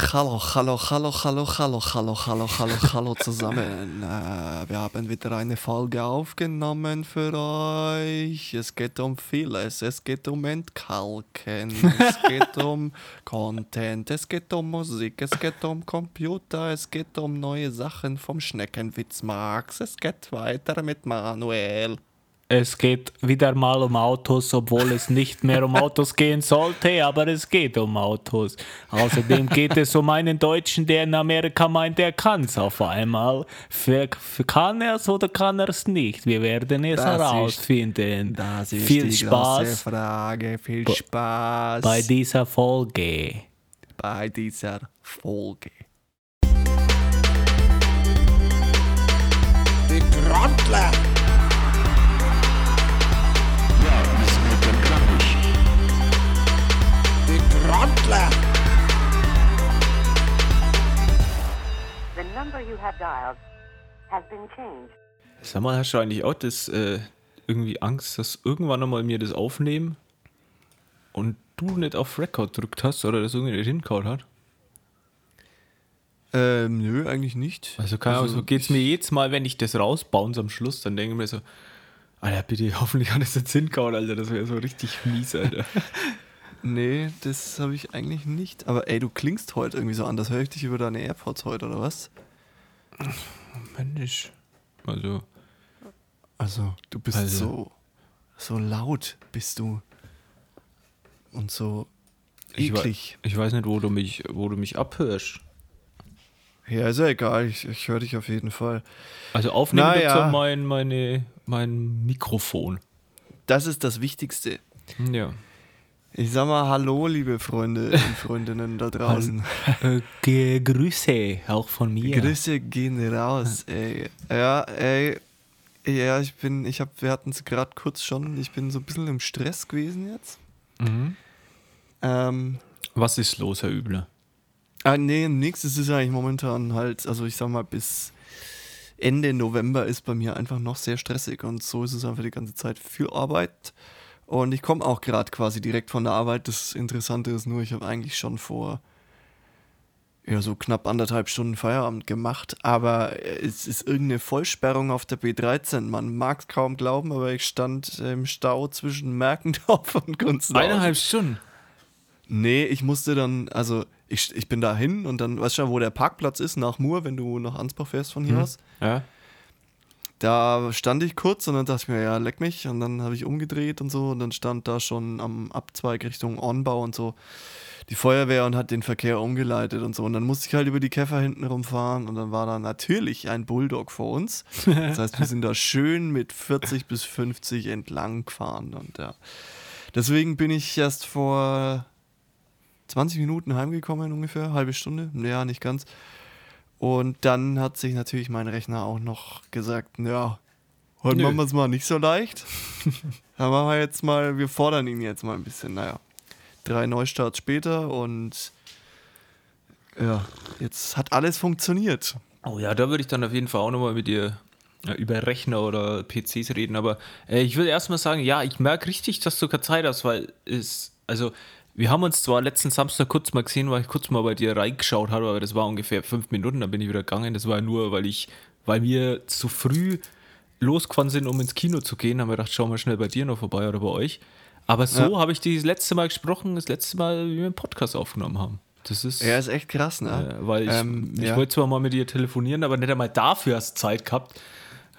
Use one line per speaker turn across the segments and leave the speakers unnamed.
Hallo, hallo, hallo, hallo, hallo, hallo, hallo, hallo, hallo zusammen. Äh, wir haben wieder eine Folge aufgenommen für euch. Es geht um vieles. Es geht um Entkalken. Es geht um Content. Es geht um Musik. Es geht um Computer. Es geht um neue Sachen vom Schneckenwitz Max. Es geht weiter mit Manuel.
Es geht wieder mal um Autos, obwohl es nicht mehr um Autos gehen sollte, aber es geht um Autos. Außerdem geht es um einen Deutschen, der in Amerika meint, er kann es auf einmal. Für, für kann er es oder kann er es nicht? Wir werden es
Das
herausfinden.
Das ist
Viel
die
Spaß
große Frage. Viel Spaß
bei dieser Folge.
bei dieser Folge.
Die Trottler! Trottler!
The number you have dialed has been changed.
Sag mal, hast du eigentlich auch das, äh, irgendwie Angst, dass irgendwann einmal mir das aufnehmen und du nicht auf Record drückt hast oder das irgendwie nicht hingehauen hat?
Ähm, nö, eigentlich nicht.
Also, keine Ahnung, so geht es mir jedes Mal, wenn ich das rausbounce am Schluss, dann denke ich mir so, Alter, bitte, hoffentlich hat es jetzt hingehauen, Alter, das wäre so richtig mies, Alter.
Nee, das habe ich eigentlich nicht. Aber ey, du klingst heute irgendwie so anders. Höre ich dich über deine AirPods heute oder was?
Mensch. Also,
Also, du bist
Also.
so so laut bist du und so
ich,
eklig.
ich weiß nicht, wo du mich, wo du mich abhörst.
Ja, ist ja egal. Ich, ich höre dich auf jeden Fall.
Also aufnehmen
Naja.
mein, meine, mein Mikrofon.
Das ist das Wichtigste.
Ja.
Ich sag mal Hallo, liebe Freunde und Freundinnen da draußen.
Äh, Grüße auch von mir.
Grüße gehen raus, ey. Ja, ey. Ja, ich bin, ich hab, wir hatten es gerade kurz schon, ich bin so ein bisschen im Stress gewesen jetzt.
Mhm.
Ähm,
Was ist los, Herr Übler?
ah, nee, nix, es ist eigentlich momentan halt, also ich sag mal, bis Ende November ist bei mir einfach noch sehr stressig und so ist es einfach die ganze Zeit viel Arbeit. Und ich komme auch gerade quasi direkt von der Arbeit. Das Interessante ist nur, ich habe eigentlich schon vor ja, so knapp anderthalb Stunden Feierabend gemacht, aber es ist irgendeine Vollsperrung auf der B13. Man mag es kaum glauben, aber ich stand im Stau zwischen Merkendorf und Gunzenhausen.
Eineinhalb Stunden.
Nee, ich musste dann, also ich, ich bin da hin und dann, weißt du schon, wo der Parkplatz ist, nach Mur, wenn du nach Ansbach fährst von hier
Mhm.
aus.
Ja.
Da stand ich kurz und dann dachte ich mir, ja, leck mich. Und dann habe ich umgedreht und so und dann stand da schon am Abzweig Richtung Ornbau und so die Feuerwehr und hat den Verkehr umgeleitet und so. Und dann musste ich halt über die Käfer hinten rumfahren und dann war da natürlich ein Bulldog vor uns. Das heißt, wir sind da schön mit 40 bis 50 entlang gefahren und ja. Deswegen bin ich erst vor 20 Minuten heimgekommen ungefähr, halbe Stunde, ja, nicht ganz. Und dann hat sich natürlich mein Rechner auch noch gesagt, ja, heute
Nö.
machen wir es mal nicht so leicht. Dann machen wir jetzt mal, wir fordern ihn jetzt mal ein bisschen, naja. Drei Neustarts später und ja, jetzt hat alles funktioniert.
Oh ja, da würde ich dann auf jeden Fall auch nochmal mit dir über Rechner oder PCs reden. Aber äh, ich würde erstmal sagen, ja, ich merke richtig, dass du keine Zeit hast, weil es, also wir haben uns zwar letzten Samstag kurz mal gesehen, weil ich kurz mal bei dir reingeschaut habe, aber das war ungefähr fünf Minuten, dann bin ich wieder gegangen. Das war nur, weil ich, weil wir zu früh losgefahren sind, um ins Kino zu gehen, haben wir gedacht, schauen wir schnell bei dir noch vorbei oder bei euch. Aber so habe ich die das letzte Mal gesprochen, das letzte Mal, wie wir einen Podcast aufgenommen haben. Das ist,
Ja, ist echt krass, ne?
äh, weil ich,
Ähm,
ich
ja.
wollte zwar mal mit dir telefonieren, aber nicht einmal dafür hast du Zeit gehabt.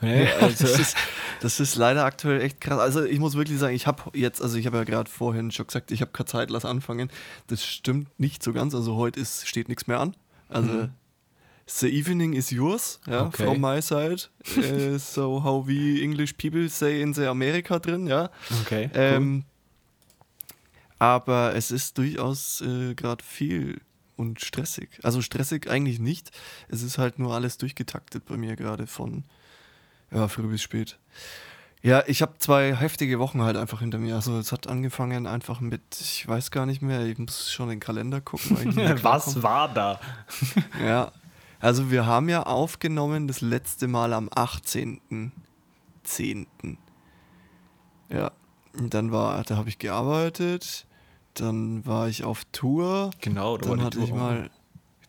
Nee, also,
das, ist, das ist leider aktuell echt krass. Also ich muss wirklich sagen, ich habe jetzt, also ich habe ja gerade vorhin schon gesagt, ich habe keine Zeit, lass anfangen. Das stimmt nicht so ganz. Also heute ist, steht nichts mehr an. Also the evening is yours, ja,
Okay.
from my side. Äh, so how we English people say in the America drin, ja.
okay.
Ähm, aber es ist durchaus äh, gerade viel und stressig. Also stressig eigentlich nicht. Es ist halt nur alles durchgetaktet bei mir gerade von ja, früh bis spät. Ja, ich habe zwei heftige Wochen halt einfach hinter mir. Also es hat angefangen einfach mit, ich weiß gar nicht mehr, ich muss schon in den Kalender gucken.
Was war da?
Ja, also wir haben ja aufgenommen das letzte Mal am 18.10. Ja, und dann war, da habe ich gearbeitet, dann war ich auf Tour,
Genau, da
dann
war die
hatte
Tour
ich mal,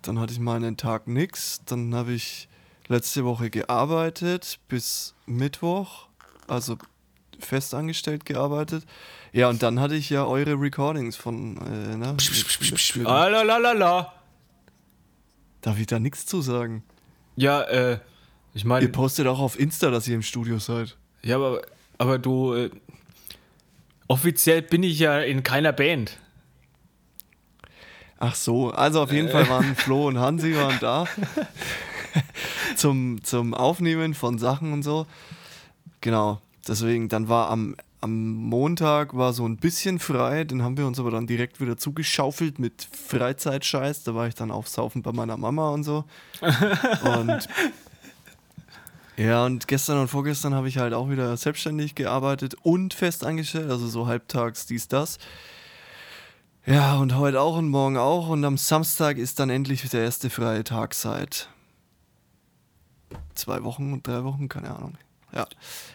dann hatte ich mal einen Tag nix, dann habe ich letzte Woche gearbeitet bis Mittwoch, also festangestellt gearbeitet. Ja, und dann hatte ich ja eure Recordings von, äh, ne? mit-
Ah, la, la, la, la.
Darf ich da nichts zu sagen?
Ja, äh, ich meine,
Ihr postet auch auf Insta, dass ihr im Studio seid.
ja, aber, aber du, äh, offiziell bin ich ja in keiner Band.
Ach so, also auf jeden Fall waren Flo und Hansi waren da zum, zum Aufnehmen von Sachen und so. Genau, deswegen, dann war am, am Montag war so ein bisschen frei, den haben wir uns aber dann direkt wieder zugeschaufelt mit Freizeitscheiß. Da war ich dann aufsaufen bei meiner Mama und so. Und ja, und gestern und vorgestern habe ich halt auch wieder selbstständig gearbeitet und fest angestellt, also so halbtags dies, das. Ja, und heute auch und morgen auch. Und am Samstag ist dann endlich der erste freie Tag seit zwei Wochen und drei Wochen, keine Ahnung. Ja,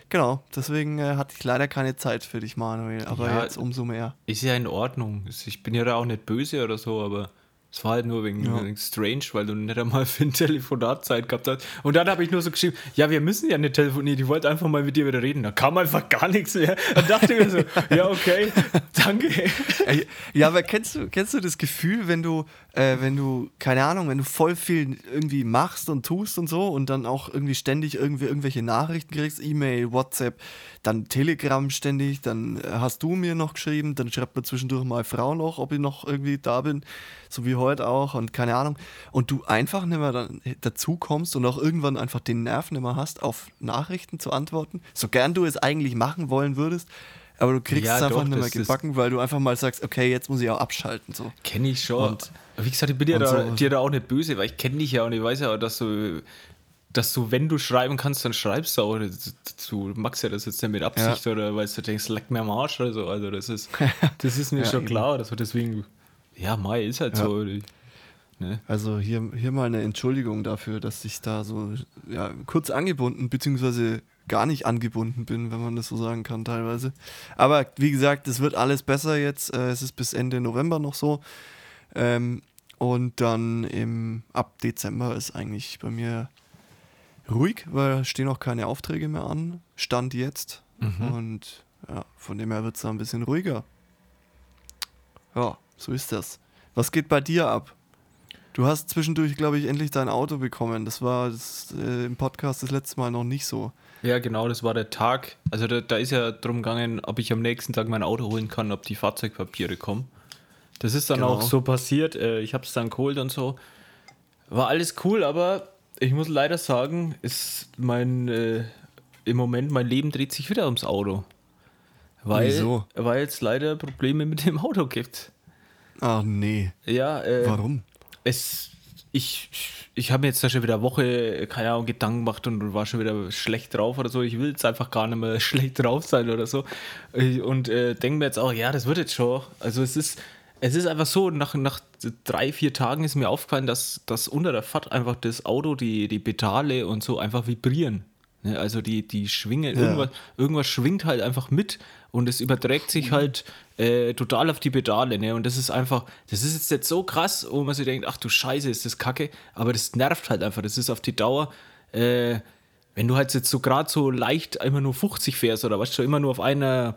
genau. Deswegen äh, hatte ich leider keine Zeit für dich, Manuel. Aber
Ja,
jetzt umso mehr.
Ist ja in Ordnung. Ich bin ja da auch nicht böse oder so, aber es war halt nur wegen,
Ja.
wegen strange, weil du nicht einmal für ein Telefonat Zeit gehabt hast. Und dann habe ich nur so geschrieben, ja, wir müssen ja nicht telefonieren, ich wollte einfach mal mit dir wieder reden. Da kam einfach gar nichts mehr. Dann dachte ich mir so, ja, okay, danke.
Ja, aber kennst du, kennst du das Gefühl, wenn du, äh, wenn du, keine Ahnung, wenn du voll viel irgendwie machst und tust und so und dann auch irgendwie ständig irgendwie irgendwelche Nachrichten kriegst, E-Mail, WhatsApp, dann Telegram ständig, dann äh, hast du mir noch geschrieben, dann schreibt mir zwischendurch mal Frau noch, ob ich noch irgendwie da bin, so wie heute auch und keine Ahnung. Und du einfach nicht mehr dann dazu kommst und auch irgendwann einfach den Nerv nicht mehr hast, auf Nachrichten zu antworten, so gern du es eigentlich machen wollen würdest. Aber du kriegst
Ja,
es einfach
doch,
nicht mehr gebacken, weil du einfach mal sagst, okay, jetzt muss ich auch abschalten. So.
Kenne ich schon.
Und-
Wie gesagt, ich bin dir
und
da,
so.
dir da auch nicht böse, weil ich kenne dich ja und ich weiß ja, auch, dass du, dass du, wenn du schreiben kannst, dann schreibst du auch. Du magst ja das jetzt nicht mit Absicht oder weil du denkst, leck mir am Arsch oder so. Also das ist, das ist mir
Ja,
schon klar. Also deswegen, ja, Mai ist halt
Ja.
so. Ne?
Also hier, hier mal eine Entschuldigung dafür, dass ich da so ja, kurz angebunden beziehungsweise gar nicht angebunden bin, wenn man das so sagen kann teilweise. Aber wie gesagt, es wird alles besser jetzt. Äh, Es ist bis Ende November noch so. Ähm, und dann im, ab Dezember ist eigentlich bei mir ruhig, weil stehen auch keine Aufträge mehr an. Stand jetzt. Und ja, von dem her wird es da ein bisschen ruhiger. Ja, so ist das. Was geht bei dir ab? Du hast zwischendurch, glaube ich, endlich dein Auto bekommen. Das war das, äh, im Podcast das letzte Mal noch nicht so.
Ja, genau, das war der Tag. Also da, da ist ja drum gegangen, ob ich am nächsten Tag mein Auto holen kann, ob die Fahrzeugpapiere kommen. Das ist dann
Genau.
auch so passiert. Äh, Ich habe es dann geholt und so. War alles cool, aber ich muss leider sagen, ist mein äh, im Moment mein Leben dreht sich wieder ums Auto. Weil,
Wieso?
weil es leider Probleme mit dem Auto gibt.
Ach nee.
Ja, äh,
Warum?
es, ich, ich habe mir jetzt da schon wieder eine Woche, keine Ahnung, Gedanken gemacht und war schon wieder schlecht drauf oder so. Ich will jetzt einfach gar nicht mehr schlecht drauf sein oder so. Äh, Und äh, denke mir jetzt auch, ja, das wird jetzt schon. Also es ist, es ist einfach so, nach, nach drei, vier Tagen ist mir aufgefallen, dass, dass unter der Fahrt einfach das Auto, die, die Pedale und so einfach vibrieren. Ne, Also die, die schwingen,
Ja.
irgendwas, irgendwas schwingt halt einfach mit und es überträgt sich halt äh, total auf die Pedale. Ne? Und das ist einfach, das ist jetzt nicht so krass, wo man sich denkt, ach du Scheiße, ist das kacke, aber das nervt halt einfach. Das ist auf die Dauer, äh, wenn du halt jetzt so gerade so leicht immer nur 50 fährst oder weißt du, immer nur auf einer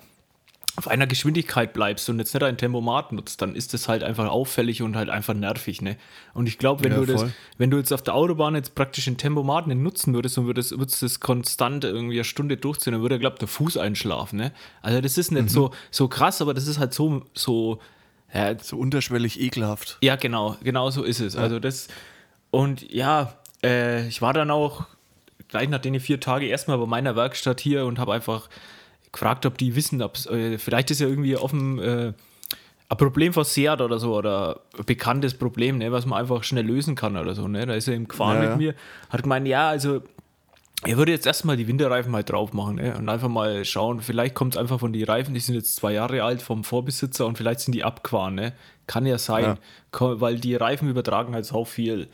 auf einer Geschwindigkeit bleibst und jetzt nicht ein Tempomat nutzt, dann ist das halt einfach auffällig und halt einfach nervig, ne? Und ich glaube, wenn
Ja,
du das,
voll.
wenn du jetzt auf der Autobahn jetzt praktisch ein Tempomat nicht nutzen würdest und würdest, würdest das konstant irgendwie eine Stunde durchziehen, dann würde, glaube der Fuß einschlafen, ne? Also das ist nicht
Mhm.
so, so krass, aber das ist halt so, so, ja,
So unterschwellig ekelhaft.
ja, genau, genau so ist es. Also das und ja, äh, ich war dann auch gleich nach den vier Tagen erstmal bei meiner Werkstatt hier und habe einfach gefragt, ob die wissen, ob äh, vielleicht ist ja irgendwie offen äh, ein Problem von Seat oder so oder ein bekanntes Problem, ne, was man einfach schnell lösen kann oder so. Ne? Da ist er im gefahren
Ja,
mit
ja.
mir, hat gemeint, ja, also er würde jetzt erstmal die Winterreifen mal drauf machen ne? und einfach mal schauen, vielleicht kommt es einfach von den Reifen, die sind jetzt zwei Jahre alt vom Vorbesitzer und vielleicht sind die abgefahren. Ne? Kann ja sein,
Ja.
Weil die Reifen übertragen halt so viel.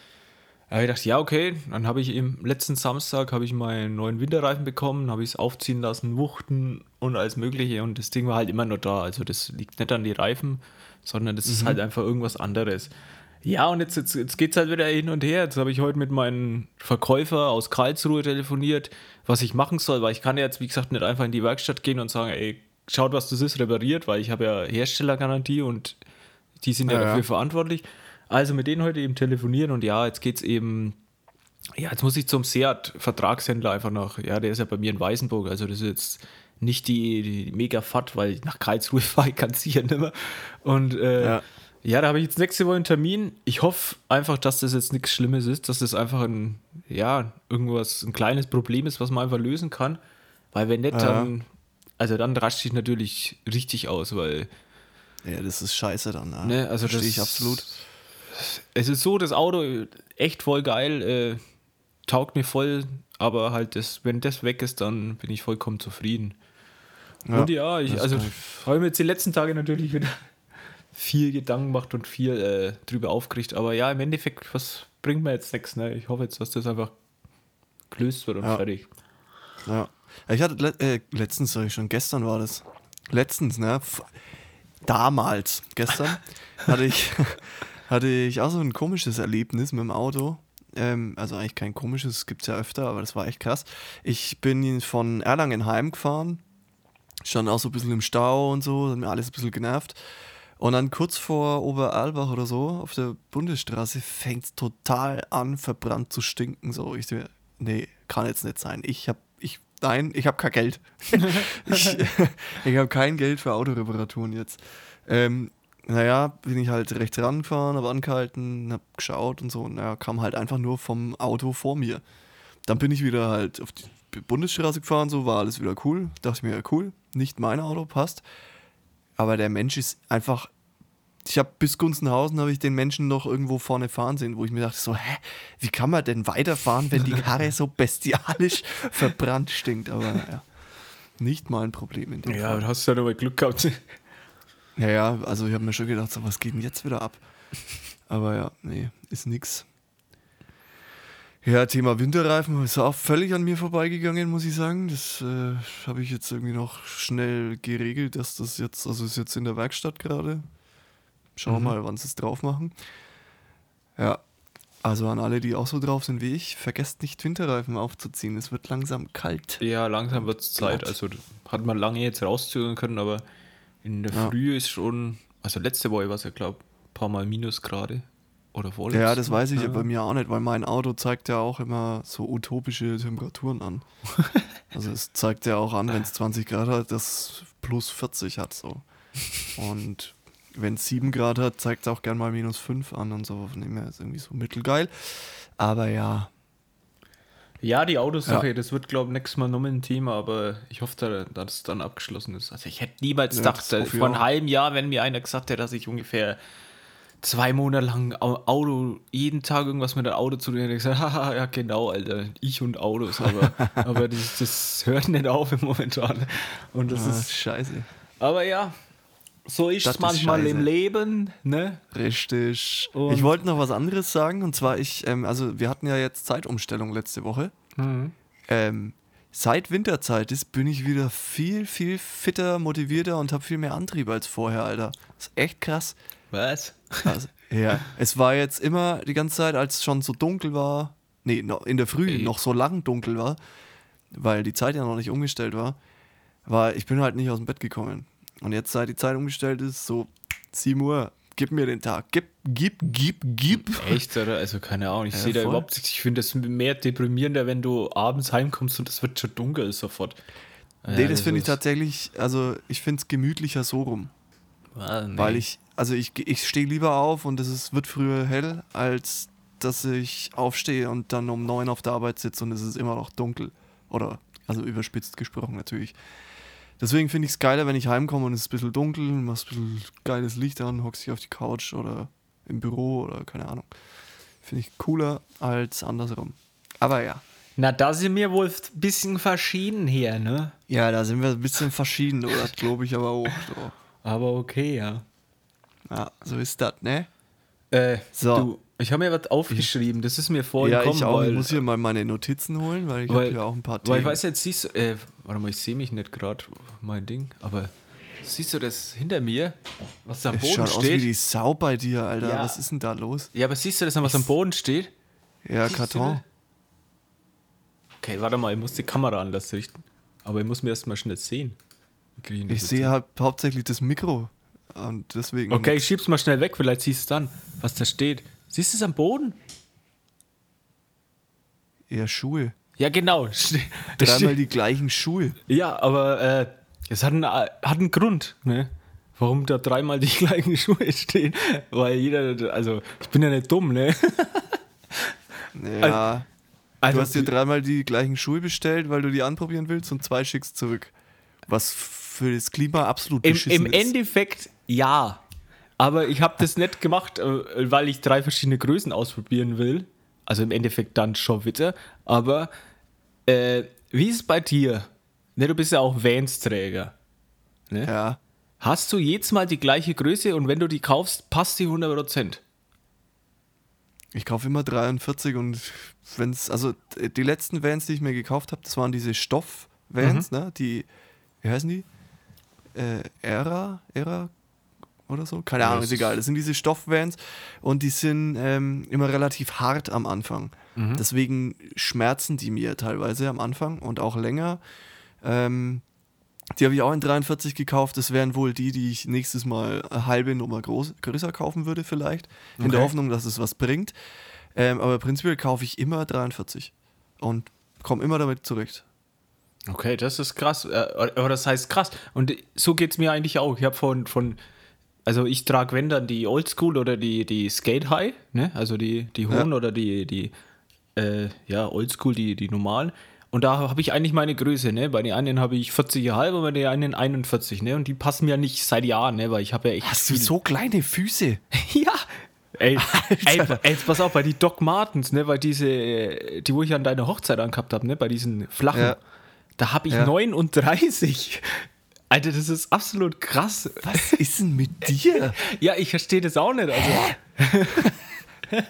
Da habe ich gedacht, ja, okay, dann habe ich im letzten Samstag habe ich meinen neuen Winterreifen bekommen, habe ich es aufziehen lassen, wuchten und alles mögliche und das Ding war halt immer noch da. Also das liegt nicht an die Reifen, sondern das ist halt einfach irgendwas anderes. Ja, und jetzt, jetzt, jetzt geht es halt wieder hin und her. Jetzt habe ich heute mit meinem Verkäufer aus Karlsruhe telefoniert, was ich machen soll, weil ich kann ja jetzt, wie gesagt, nicht einfach in die Werkstatt gehen und sagen, ey, schaut, was das ist, repariert, weil ich habe ja Herstellergarantie und die sind ja,
Ja, ja.
dafür verantwortlich. Also mit denen heute eben telefonieren und ja, jetzt geht es eben, ja, jetzt muss ich zum Seat-Vertragshändler einfach noch, ja, der ist ja bei mir in Weißenburg, also das ist jetzt nicht die, die mega Fahrt, weil nach Karlsruhe fahre ich ganz sicher nicht mehr. Und äh,
Ja.
ja. da habe ich jetzt nächste Woche einen Termin. Ich hoffe einfach, dass das jetzt nichts Schlimmes ist, dass das einfach ein, ja, irgendwas, ein kleines Problem ist, was man einfach lösen kann. Weil wenn nicht,
Ja.
dann, also dann rascht ich natürlich richtig aus, weil
Ja, das ist scheiße dann.
Ne, also
Verstehe
das-
ich absolut.
Es ist so, das Auto echt voll geil, äh, taugt mir voll, aber halt, das, wenn das weg ist, dann bin ich vollkommen zufrieden. und ja, ich, also habe mir jetzt die letzten Tage natürlich wieder viel Gedanken gemacht und viel äh, drüber aufgeregt, aber ja, im Endeffekt, was bringt mir jetzt nichts, ne? Ich hoffe jetzt, dass das einfach gelöst wird und
Ja.
fertig.
Ja. Ich hatte le äh, letztens, sag ich schon, gestern war das. Letztens, ne? Damals, gestern, hatte ich, hatte ich auch so ein komisches Erlebnis mit dem Auto. Ähm, also eigentlich kein komisches, gibt es ja öfter, aber das war echt krass. Ich bin von Erlangen heimgefahren, stand auch so ein bisschen im Stau und so, hat mir alles ein bisschen genervt. Und dann kurz vor Oberalbach oder so, auf der Bundesstraße, fängt es total an, verbrannt zu stinken. So, ich so, nee, kann jetzt nicht sein. Ich hab, ich, nein, ich habe kein Geld. ich ich habe kein Geld für Autoreparaturen jetzt. Ähm, naja, bin ich halt rechts rangefahren, habe angehalten, habe geschaut und so. Und naja, kam halt einfach nur vom Auto vor mir. Dann bin ich wieder halt auf die Bundesstraße gefahren, so war alles wieder cool. Dachte ich mir, ja cool, nicht mein Auto, passt. Aber der Mensch ist einfach. Ich habe bis Gunzenhausen habe ich den Menschen noch irgendwo vorne fahren sehen, wo ich mir dachte so, hä, wie kann man denn weiterfahren, wenn die Karre so bestialisch verbrannt stinkt? Aber naja, nicht mein Problem in dem
Ja,
Fall.
du hast ja nochmal Glück gehabt.
Ja, ja, also ich habe mir schon gedacht, so, was geht denn jetzt wieder ab? Aber ja, nee, ist nix. Ja, Thema Winterreifen ist auch völlig an mir vorbeigegangen, muss ich sagen. Das äh, habe ich jetzt irgendwie noch schnell geregelt, dass das jetzt, also ist jetzt in der Werkstatt gerade. Schauen wir mal, wann sie es drauf machen. Ja, also an alle, die auch so drauf sind wie ich, vergesst nicht Winterreifen aufzuziehen. Es wird langsam kalt.
Ja, langsam wird es Zeit. Also hat man lange jetzt rauszögern können, aber in der
Ja.
Früh ist schon, also letzte Woche war es ja, glaube ein paar Mal Minusgrade. Oder vorletzte.
Ja, das weiß ich ja bei mir auch nicht, weil mein Auto zeigt ja auch immer so utopische Temperaturen an. also es zeigt ja auch an, wenn es 20 Grad hat, dass plus 40 hat so. Und wenn es 7 Grad hat, zeigt es auch gern mal minus 5 an und so. Von dem her ist irgendwie so mittelgeil. Aber ja,
Ja, die Autosache,
Ja.
das wird, glaube ich, nächstes Mal nochmal ein Thema, aber ich hoffe, da- dass es dann abgeschlossen ist. Also ich hätte niemals
Ja,
gedacht,
ich
vor einem halben Jahr, wenn mir einer gesagt hätte, dass ich ungefähr zwei Monate lang Au- Auto, jeden Tag irgendwas mit dem Auto zu tun hätte, ich gesagt, haha, ja genau, Alter, ich und Autos, aber, aber das, das hört nicht auf im Momentan. Und das
ah,
ist,
scheiße.
aber ja, so ist
Das
es
ist
manchmal
scheiße.
im Leben, ne?
Richtig.
Und-
ich wollte noch was anderes sagen und zwar ich, ähm, also wir hatten ja jetzt Zeitumstellung letzte Woche. Ähm, seit Winterzeit ist, bin ich wieder viel, viel fitter, motivierter und habe viel mehr Antrieb als vorher, Alter. Das ist echt krass.
Was?
Also, ja, es war jetzt immer die ganze Zeit, als es schon so dunkel war, nee, in der Früh noch so lang dunkel war, weil die Zeit ja noch nicht umgestellt war, war ich bin halt nicht aus dem Bett gekommen. Und jetzt, seit die Zeit umgestellt ist, so 7 Uhr, gib mir den Tag, gib, gib, gib, gib.
Echt, oder? Also keine Ahnung, ich
Ja,
sehe da überhaupt. Ich finde das mehr deprimierender, wenn du abends heimkommst und es wird schon dunkel sofort.
Nee, das finde ich tatsächlich, also ich finde es gemütlicher so rum.
Ah, nee.
Weil ich, also ich, ich stehe lieber auf und es ist, wird früher hell, als dass ich aufstehe und dann um neun auf der Arbeit sitze und es ist immer noch dunkel. Oder, also überspitzt gesprochen natürlich. Deswegen finde ich es geiler, wenn ich heimkomme und es ist ein bisschen dunkel, machst ein bisschen geiles Licht an, hockst dich auf die Couch oder im Büro oder keine Ahnung. Finde ich cooler als andersrum. Aber ja.
Na, da sind wir wohl ein bisschen verschieden hier, ne?
Ja, da sind wir ein bisschen verschieden, oder? Glaube ich aber auch. So.
Aber okay, ja.
Ja, so ist das, ne?
Äh,
So.
du, ich habe mir was aufgeschrieben, das ist mir vorhin
Ja,
gekommen,
ich auch.
weil,
ich muss hier mal meine Notizen holen, weil ich habe hier auch ein paar
weil ich
Themen.
weiß jetzt, siehst du, äh, warte mal, ich sehe mich nicht gerade, mein Ding, aber Siehst du das hinter mir? Was am
Es
Boden
schaut aus wie
steht?
die Sau bei dir, Alter.
Ja.
Was ist denn da los?
Ja, aber siehst du das, was am Boden steht?
Ja,
Siehst
Karton.
Okay, warte mal, ich muss die Kamera anders richten. Aber ich muss mir erst mal schnell sehen.
Ich
jetzt
sehe halt hauptsächlich das Mikro. Und deswegen.
Okay, ich schieb's mal schnell weg, vielleicht siehst du dann, was da steht. Siehst du es am Boden?
Eher Schuhe.
Ja, genau.
Dreimal die gleichen Schuhe.
Ja, aber äh, es hat einen, hat einen Grund, ne? Warum da dreimal die gleichen Schuhe stehen. Weil jeder, also ich bin ja nicht dumm, ne?
Ja.
Also,
du hast dir dreimal die gleichen Schuhe bestellt, weil du die anprobieren willst und zwei schickst zurück. Was für das Klima absolut
Im,
beschissen
Im
ist.
Endeffekt ja. Aber ich habe das nicht gemacht, äh, weil ich drei verschiedene Größen ausprobieren will. Also im Endeffekt dann schon wieder. Aber äh, wie ist es bei dir? Ne, du bist ja auch Vans-Träger. Ne?
Ja.
Hast du jedes Mal die gleiche Größe und wenn du die kaufst, passt die 100%?
Ich kaufe immer 43 und wenn es, also die letzten Vans, die ich mir gekauft habe, das waren diese Stoff-Vans,
Mhm.
ne? Die, wie heißen die? Äh, Era? Era? Oder so? Keine Ahnung, ist egal. Das sind diese Stoff-Vans und die sind ähm, immer relativ hart am Anfang.
Mhm.
Deswegen schmerzen die mir teilweise am Anfang und auch länger. Ähm, die habe ich auch in 43 gekauft. Das wären wohl die, die ich nächstes Mal eine halbe Nummer groß, größer kaufen würde, vielleicht. In der. Hoffnung, dass es was bringt. Ähm, aber prinzipiell kaufe ich immer 43 und komme immer damit zurecht.
Okay, das ist krass. Äh, Aber das heißt krass. Und so geht es mir eigentlich auch. Ich habe von, von, also ich trage, wenn dann die Oldschool oder die, die Skate High, ne? also die, die hohen
Ja.
oder die, die äh, ja, Oldschool, die, die normalen. Und da habe ich eigentlich meine Größe, ne? Bei den einen habe ich 40,5 und bei den einen 41, ne? Und die passen mir nicht seit Jahren, ne? Weil ich habe ja echt.
Hast du
viel-
so kleine Füße?
Ja. Ey, ey, ey, pass auf, bei die Doc Martens, ne, bei diese, die wo ich an deiner Hochzeit angehabt habe, ne, bei diesen flachen,
Ja.
da habe ich
Ja.
39. Alter, das ist absolut krass.
Was ist denn mit dir?
Ja, ich verstehe das auch nicht. Also.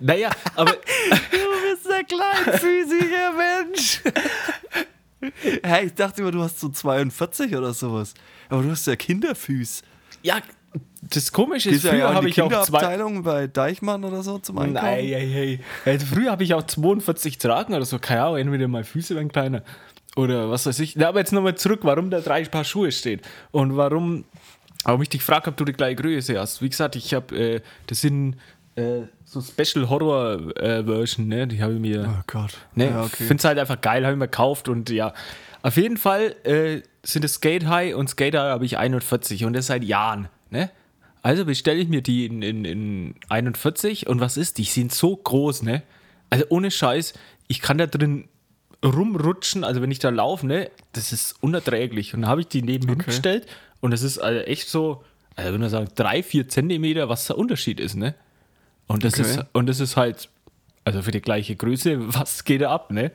naja, aber
Du bist ein kleinfüßiger Mensch. Hey, ich dachte immer, du hast so 42 oder sowas. Aber du hast ja Kinderfüß.
ja, das Komische ist, früher
ja
habe ich auch zwei.
Bei Deichmann oder so zum Einkaufen.
Nein, hey, hey. Also früher habe ich auch 42 tragen oder so. Keine Ahnung, entweder meine Füße werden kleiner oder was weiß ich. Na, aber jetzt nochmal zurück, warum da drei Paar Schuhe stehen und warum, warum ich dich gefragt ob du die gleiche Größe hast. Wie gesagt, ich habe, äh, das sind äh, so Special Horror äh, Version, ne? Die habe ich mir.
Oh Gott.
Ne,
Ja, okay.
finde es halt einfach geil, habe ich mir gekauft und ja. Auf jeden Fall äh, sind es Skate High und Skate High habe ich 41 und das seit Jahren. Ne? Also bestelle ich mir die in, in, in 41 und was ist? Die sind so groß, ne? Also ohne Scheiß, ich kann da drin rumrutschen, also wenn ich da laufe, ne? Das ist unerträglich. Und dann habe ich die nebenhin
Okay.
gestellt und das ist also echt so, also wenn man sagt, drei, vier Zentimeter, was der Unterschied ist, ne? Und das,
Okay.
ist, und das ist halt, also für die gleiche Größe, was geht da ab, ne?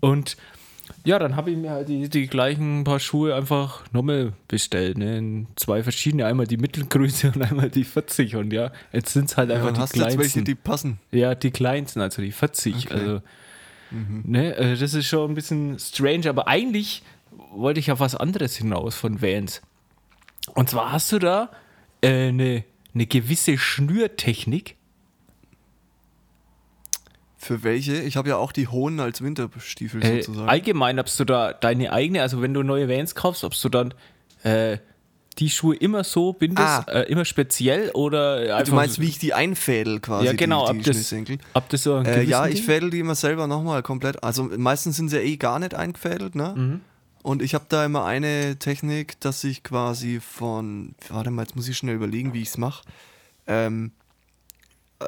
Und ja, dann habe ich mir halt die, die gleichen paar Schuhe einfach nochmal bestellt, ne? In zwei verschiedene, einmal die Mittelgröße und einmal die 40 und ja, jetzt sind es halt
Ja,
einfach
und
die
hast du jetzt
kleinsten.
welche, die passen?
Ja, die kleinsten, also die 40.
Okay.
Also, ne, äh, das ist schon ein bisschen strange, aber eigentlich wollte ich auf was anderes hinaus von Vans. Und zwar hast du da äh, eine, eine gewisse Schnürtechnik.
Für welche? Ich habe ja auch die hohen als Winterstiefel
Äh,
sozusagen.
allgemein, ob du da deine eigene, also wenn du neue Vans kaufst, ob du dann äh, die Schuhe immer so bindest,
Ah.
äh, immer speziell oder
du meinst, wie ich die einfädel quasi,
ja, genau,
die, die
ob, das, ob das so
Äh, ja, ich fädel die immer selber nochmal komplett. Also meistens sind sie ja eh gar nicht eingefädelt, ne?
Mhm.
Und ich habe da immer eine Technik, dass ich quasi von, warte mal, jetzt muss ich schnell überlegen, wie ich es mache. Ähm,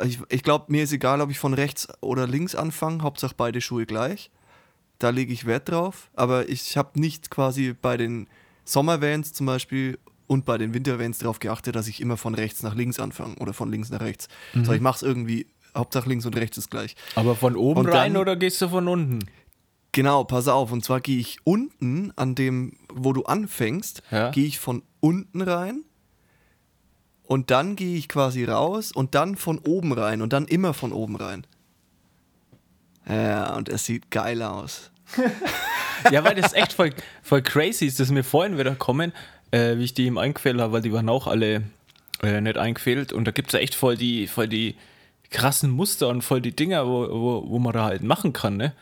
ich ich glaube, mir ist egal, ob ich von rechts oder links anfange, Hauptsache beide Schuhe gleich. Da lege ich Wert drauf, aber ich habe nicht quasi bei den Sommervans zum Beispiel und bei den Wintervans darauf geachtet, dass ich immer von rechts nach links anfange oder von links nach rechts. So, ich mache es irgendwie, Hauptsache links und rechts ist gleich.
Aber von oben
Und
rein
dann-
oder gehst du von unten?
Genau, pass auf. Und zwar gehe ich unten an dem, wo du anfängst,
Ja.
gehe ich von unten rein und dann gehe ich quasi raus und dann von oben rein und dann immer von oben rein. Ja, und es sieht geil aus.
Ja, weil das echt voll, voll crazy ist, dass mir vorhin wieder kommen, äh, wie ich die ihm eingefällt habe, weil die waren auch alle äh, nicht eingefällt. Und da gibt es ja echt voll die, voll die krassen Muster und voll die Dinger, wo, wo, wo man da halt machen kann, ne?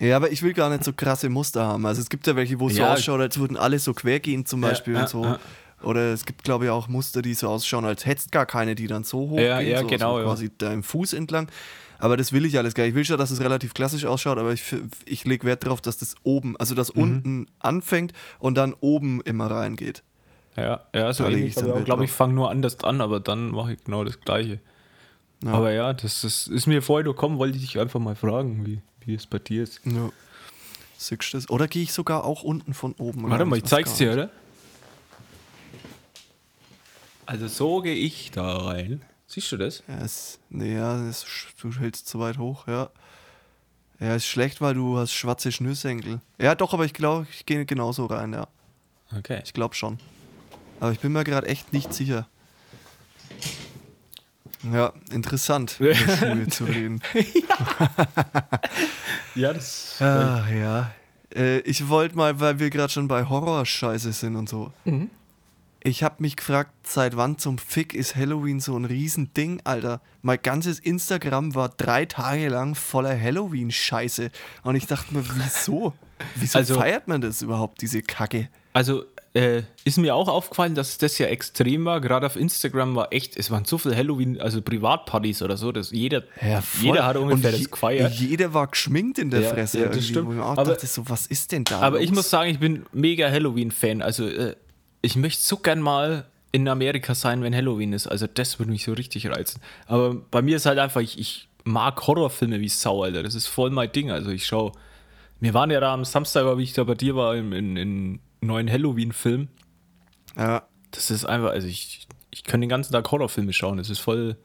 Ja, aber ich will gar nicht so krasse Muster haben. Also es gibt ja welche, wo es so
Ja.
ausschaut, als würden alle so quer gehen zum Beispiel
ja,
und so.
ja.
Oder es gibt, glaube ich, auch Muster, die so ausschauen, als hättest gar keine, die dann so hoch
Ja,
gehen,
ja,
so,
genau,
so
ja.
quasi deinem Fuß entlang. Aber das will ich alles gar nicht. Ich will schon, dass es relativ klassisch ausschaut, aber ich, ich lege Wert darauf, dass das oben, also
Mhm.
das unten anfängt und dann oben immer reingeht.
Ja, ja, so
ich
ähnlich. ich glaube,
drauf.
ich fange nur anders an, aber dann mache ich genau das Gleiche.
Ja.
Aber ja, das ist, ist mir vorher gekommen, wollte ich dich einfach mal fragen, wie, wie es bei dir ist.
Ja. Siehst du das? Oder gehe ich sogar auch unten von oben
Warte mal, ich zeig's dir, oder? Also so gehe ich da rein. Siehst du das?
Ja, es, nee, ja, es, du hältst zu weit hoch, ja. Ja, ist schlecht, weil du hast schwarze Schnürsenkel. Ja, doch, aber ich glaube, ich gehe genauso rein, ja.
Okay.
Ich glaube schon. Aber ich bin mir gerade echt nicht sicher. Ja, interessant, über Schuhe zu reden.
Ja, das.
Ach ja. Äh, ich wollte mal, weil wir gerade schon bei Horrorscheiße sind und so. Ich habe mich gefragt, seit wann zum Fick ist Halloween so ein Riesending, Alter? Mein ganzes Instagram war drei Tage lang voller Halloween-Scheiße. Und ich dachte mir, wieso? Wieso
Also-
feiert man das überhaupt, diese Kacke?
Also äh, ist mir auch aufgefallen, dass das ja extrem war. Gerade auf Instagram war echt, es waren so viele Halloween, also Privatpartys oder so, dass jeder,
voll.
jeder hat ungefähr
Und
das gefeiert.
Jeder war geschminkt in der
Ja,
Fresse.
ja, das stimmt.
Wo ich mir auch
Aber-
dachte, so, was ist denn da?
Aber ich
los?
muss sagen, ich bin mega Halloween-Fan. Also äh, ich möchte so gern mal in Amerika sein, wenn Halloween ist. Also das würde mich so richtig reizen. Aber bei mir ist halt einfach, ich, ich mag Horrorfilme wie Sau, Alter. Das ist voll mein Ding. Also ich schaue. Wir waren ja da am Samstag, wie ich da bei dir war, in, in neuen Halloween-Film.
Ja,
Das ist einfach, also ich, ich kann den ganzen Tag Horrorfilme schauen. Das ist voll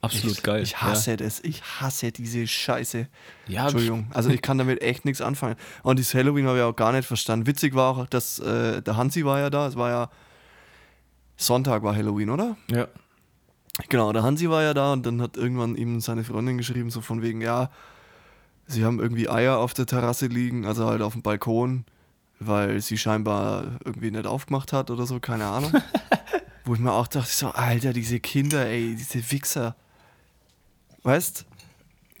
absolut
ich,
geil.
Ich hasse das. Ich hasse diese Scheiße.
Ja,
Entschuldigung. Also ich kann damit echt nichts anfangen. Und dieses Halloween habe ich auch gar nicht verstanden. Witzig war auch, dass äh, der Hansi war ja da. Es war ja Sonntag war Halloween, oder?
Ja. ja.
Genau, der Hansi war ja da und dann hat irgendwann ihm seine Freundin geschrieben, so von wegen, ja, sie haben irgendwie Eier auf der Terrasse liegen, also halt auf dem Balkon, weil sie scheinbar irgendwie nicht aufgemacht hat oder so, keine Ahnung. Wo ich mir auch dachte, so, Alter, diese Kinder, ey, diese Wichser. Weißt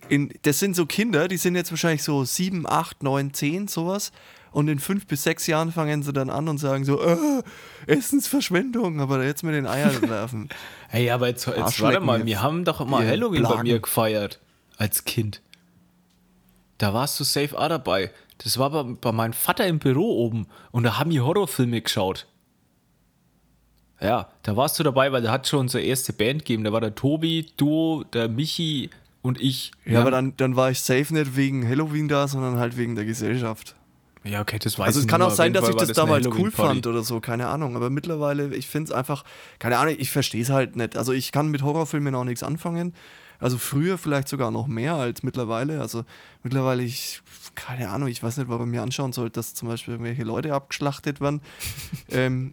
in, das sind so Kinder, die sind jetzt wahrscheinlich so 7, 8, 9, 10, sowas. Und in fünf bis sechs Jahren fangen sie dann an und sagen so, äh, Essensverschwendung, aber jetzt mit den Eiern werfen.
Hey, aber jetzt, jetzt warte mal, wir haben doch mal Halloween bei
Blagen.
mir gefeiert. Als Kind. Da warst du safe auch dabei. Das war bei, bei meinem Vater im Büro oben und da haben wir Horrorfilme geschaut. Ja, da warst du dabei, weil da hat schon unsere erste Band gegeben. Da war der Tobi, du, der Michi und ich. Wir
Ja, aber dann, dann war ich safe nicht wegen Halloween da, sondern halt wegen der Gesellschaft.
Ja, okay, das weiß
Also
ich
es kann auch sein, dass ich das
eine
damals cool fand oder so, keine Ahnung. Aber mittlerweile, ich finde es einfach, keine Ahnung, ich verstehe es halt nicht. Also ich kann mit Horrorfilmen auch nichts anfangen. Also früher vielleicht sogar noch mehr als mittlerweile. Also mittlerweile, ich, keine Ahnung, ich weiß nicht, warum mir anschauen sollte, dass zum Beispiel irgendwelche Leute abgeschlachtet werden. ähm,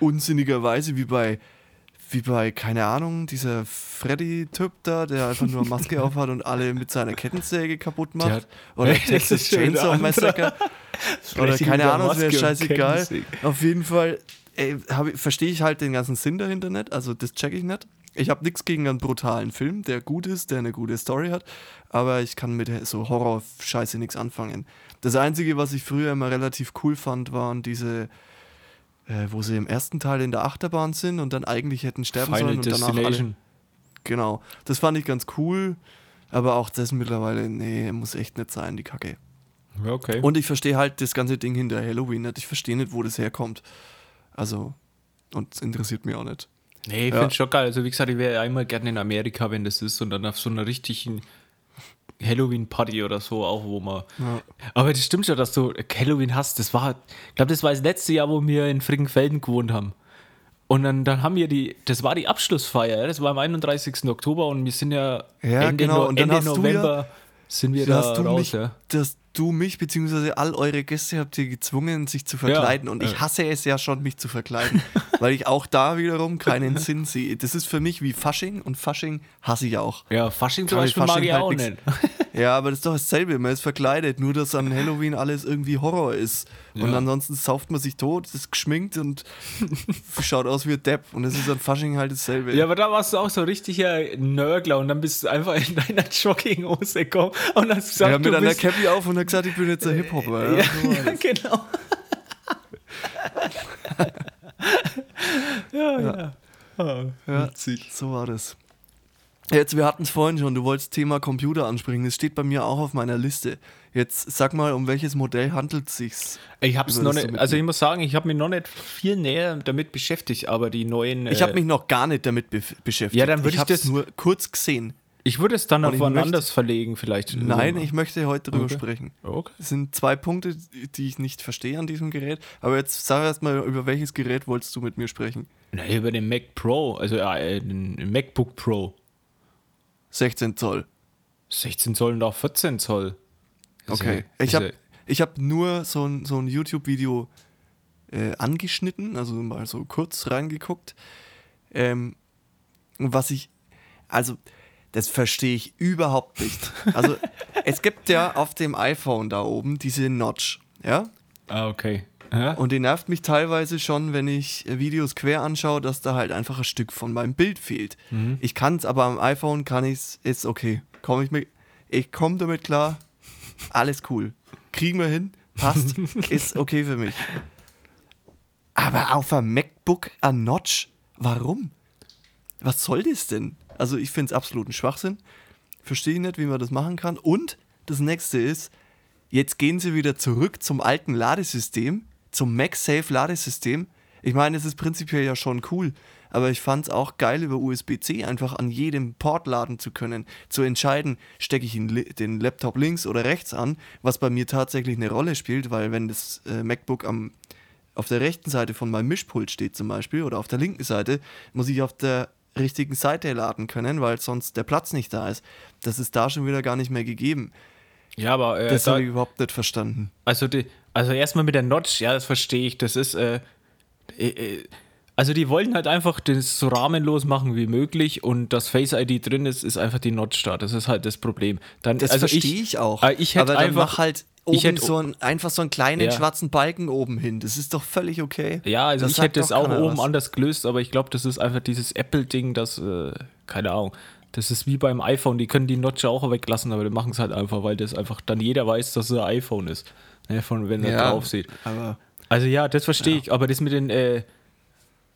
unsinnigerweise wie bei, wie bei, keine Ahnung, dieser Freddy-Typ da, der einfach nur Maske aufhat und alle mit seiner Kettensäge kaputt macht.
hat-
Oder
Das
Texas Chainsaw. Massacre. Oder keine Ahnung,
Maske und
scheißegal. Auf jeden Fall verstehe ich halt den ganzen Sinn dahinter nicht. Also das check ich nicht. Ich habe nichts gegen einen brutalen Film, der gut ist, der eine gute Story hat, aber ich kann mit so Horror-Scheiße nichts anfangen. Das Einzige, was ich früher immer relativ cool fand, waren diese, äh, wo sie im ersten Teil in der Achterbahn sind und dann eigentlich hätten sterben
Final
sollen und danach alle. Genau, das fand ich ganz cool, aber auch das mittlerweile, nee, muss echt nicht sein, die Kacke.
Okay.
Und ich verstehe halt das ganze Ding hinter Halloween nicht. Ich verstehe nicht, wo das herkommt. Also, und es interessiert mich auch nicht.
Nee, ich
Ja.
finde schon geil. Also wie gesagt, ich wäre einmal gerne in Amerika, wenn das ist und dann auf so einer richtigen Halloween-Party oder so, auch wo man. Aber das stimmt schon, dass du Halloween hast. Das war, ich glaube, das war das letzte Jahr, wo wir in Frickenfelden gewohnt haben. Und dann, dann haben wir die, das war die Abschlussfeier, ja, das war am 31. Oktober und wir sind ja,
Ja,
Ende,
genau,
No-
dann
Ende November sind wir
Da
raus,
mich,
ja.
dass du mich beziehungsweise all eure Gäste habt ihr gezwungen, sich zu verkleiden. und ich
ja.
hasse es ja schon, mich zu verkleiden, weil ich auch da wiederum keinen Sinn sehe. Das ist für mich wie Fasching und Fasching hasse ich auch.
Ja, Fasching zum Beispiel mag
Fasching
ich
halt
auch
nix-
nicht.
Ja, aber das ist doch dasselbe. Man ist verkleidet, nur dass an Halloween alles irgendwie Horror ist. Und
Ja.
ansonsten sauft man sich tot, ist geschminkt und schaut aus wie ein Depp. Und das ist an Fasching halt dasselbe.
Ja, aber da warst du auch so richtiger Nörgler und dann bist du einfach in deiner Jogginghose gekommen und hast gesagt,
ja, mit
du
einer
bist,
Cappy auf und hat gesagt, ich bin jetzt ein Hip-Hopper. Ja,
ja,
so
ja, genau. Ja, ja. Ah,
Ja, so war das. Jetzt, wir hatten es vorhin schon, du wolltest Thema Computer ansprechen. Das steht bei mir auch auf meiner Liste. Jetzt sag mal, um welches Modell handelt es sich?
Ich hab's noch nicht, also ich muss sagen, ich habe mich noch nicht viel näher damit beschäftigt, aber die neuen.
Ich
äh,
habe mich noch gar nicht damit be beschäftigt.
Ja, dann würd ich
hab's
das-
nur kurz gesehen.
Ich würde es dann auf
möchte-
anderes verlegen, vielleicht.
Nein, ich möchte heute drüber
Okay.
sprechen.
Okay.
Es sind zwei Punkte, die ich nicht verstehe an diesem Gerät. Aber jetzt sag erst mal, über welches Gerät wolltest du mit mir sprechen?
Nein, über den Mac Pro, also äh, den MacBook Pro.
16 Zoll.
16 Zoll und auch 14 Zoll. Das ist
Okay.
ja-
Ich
das
habe ich hab nur so ein, so ein YouTube-Video äh, angeschnitten, also mal so kurz reingeguckt. Ähm, was ich, also, das verstehe ich überhaupt nicht. Also, es gibt ja auf dem iPhone da oben diese Notch, ja?
Ah, okay. Ja?
Und die nervt mich teilweise schon, wenn ich Videos quer anschaue, dass da halt einfach ein Stück von meinem Bild fehlt.
Mhm.
Ich kann es, aber am iPhone kann ich es, ist okay. Komme ich mit, ich komme damit klar. Alles cool. Kriegen wir hin, passt, ist okay für mich. Aber auf einem MacBook ein Notch, warum? Was soll das denn? Also ich finde es absoluten Schwachsinn. Verstehe nicht, wie man das machen kann. Und das nächste ist, jetzt gehen sie wieder zurück zum alten Ladesystem, zum MagSafe Ladesystem. Ich meine, es ist prinzipiell ja schon cool, aber ich fand es auch geil, über USB-C einfach an jedem Port laden zu können. Zu entscheiden, stecke ich den Laptop links oder rechts an, was bei mir tatsächlich eine Rolle spielt, weil wenn das äh, MacBook am, auf der rechten Seite von meinem Mischpult steht zum Beispiel oder auf der linken Seite, muss ich auf der richtigen Seite laden können, weil sonst der Platz nicht da ist. Das ist da schon wieder gar nicht mehr gegeben.
ja, aber äh,
Das
da,
habe ich überhaupt nicht verstanden.
also, die, also erstmal mit der Notch, ja, das verstehe ich. Das ist, äh, äh, äh, also die wollten halt einfach das so rahmenlos machen wie möglich und das Face ID drin ist, ist einfach die Notch da. Das ist halt das Problem. Dann,
Das
also
verstehe ich, auch.
äh, ich hätte
aber dann
einfach,
mach halt oben
ich hätte-
so ein, einfach so einen kleinen
Ja.
schwarzen Balken oben hin. Das ist doch völlig okay.
Ja, also
Das
ich hätte es auch oben
was.
anders gelöst, aber ich glaube, das ist einfach dieses Apple-Ding, das, äh, keine Ahnung, das ist wie beim iPhone, die können die Notch auch weglassen, aber die machen es halt einfach, weil das einfach dann jeder weiß, dass es ein iPhone ist, ne, von wenn er
Ja,
drauf sieht. Also ja, das verstehe ich, aber das mit den, äh,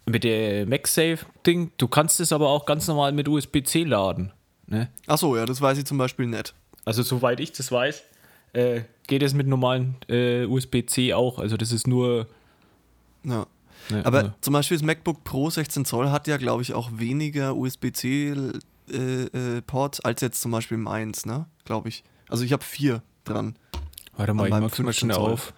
mit der MagSafe-Ding, du kannst es aber auch ganz normal mit USB-C laden, ne?
Achso, ja, das weiß ich zum Beispiel nicht.
Also soweit ich das weiß, äh, geht es mit normalen äh, USB-C auch, also das ist nur...
Ja.
Ne,
Aber
ne.
zum Beispiel das MacBook Pro 16 Zoll hat ja, glaube ich, auch weniger USB-C-Ports äh, als jetzt zum Beispiel meins, ne? Glaube ich. Also ich habe vier dran.
Warte mal, ich mach's mal
15
schnell auf.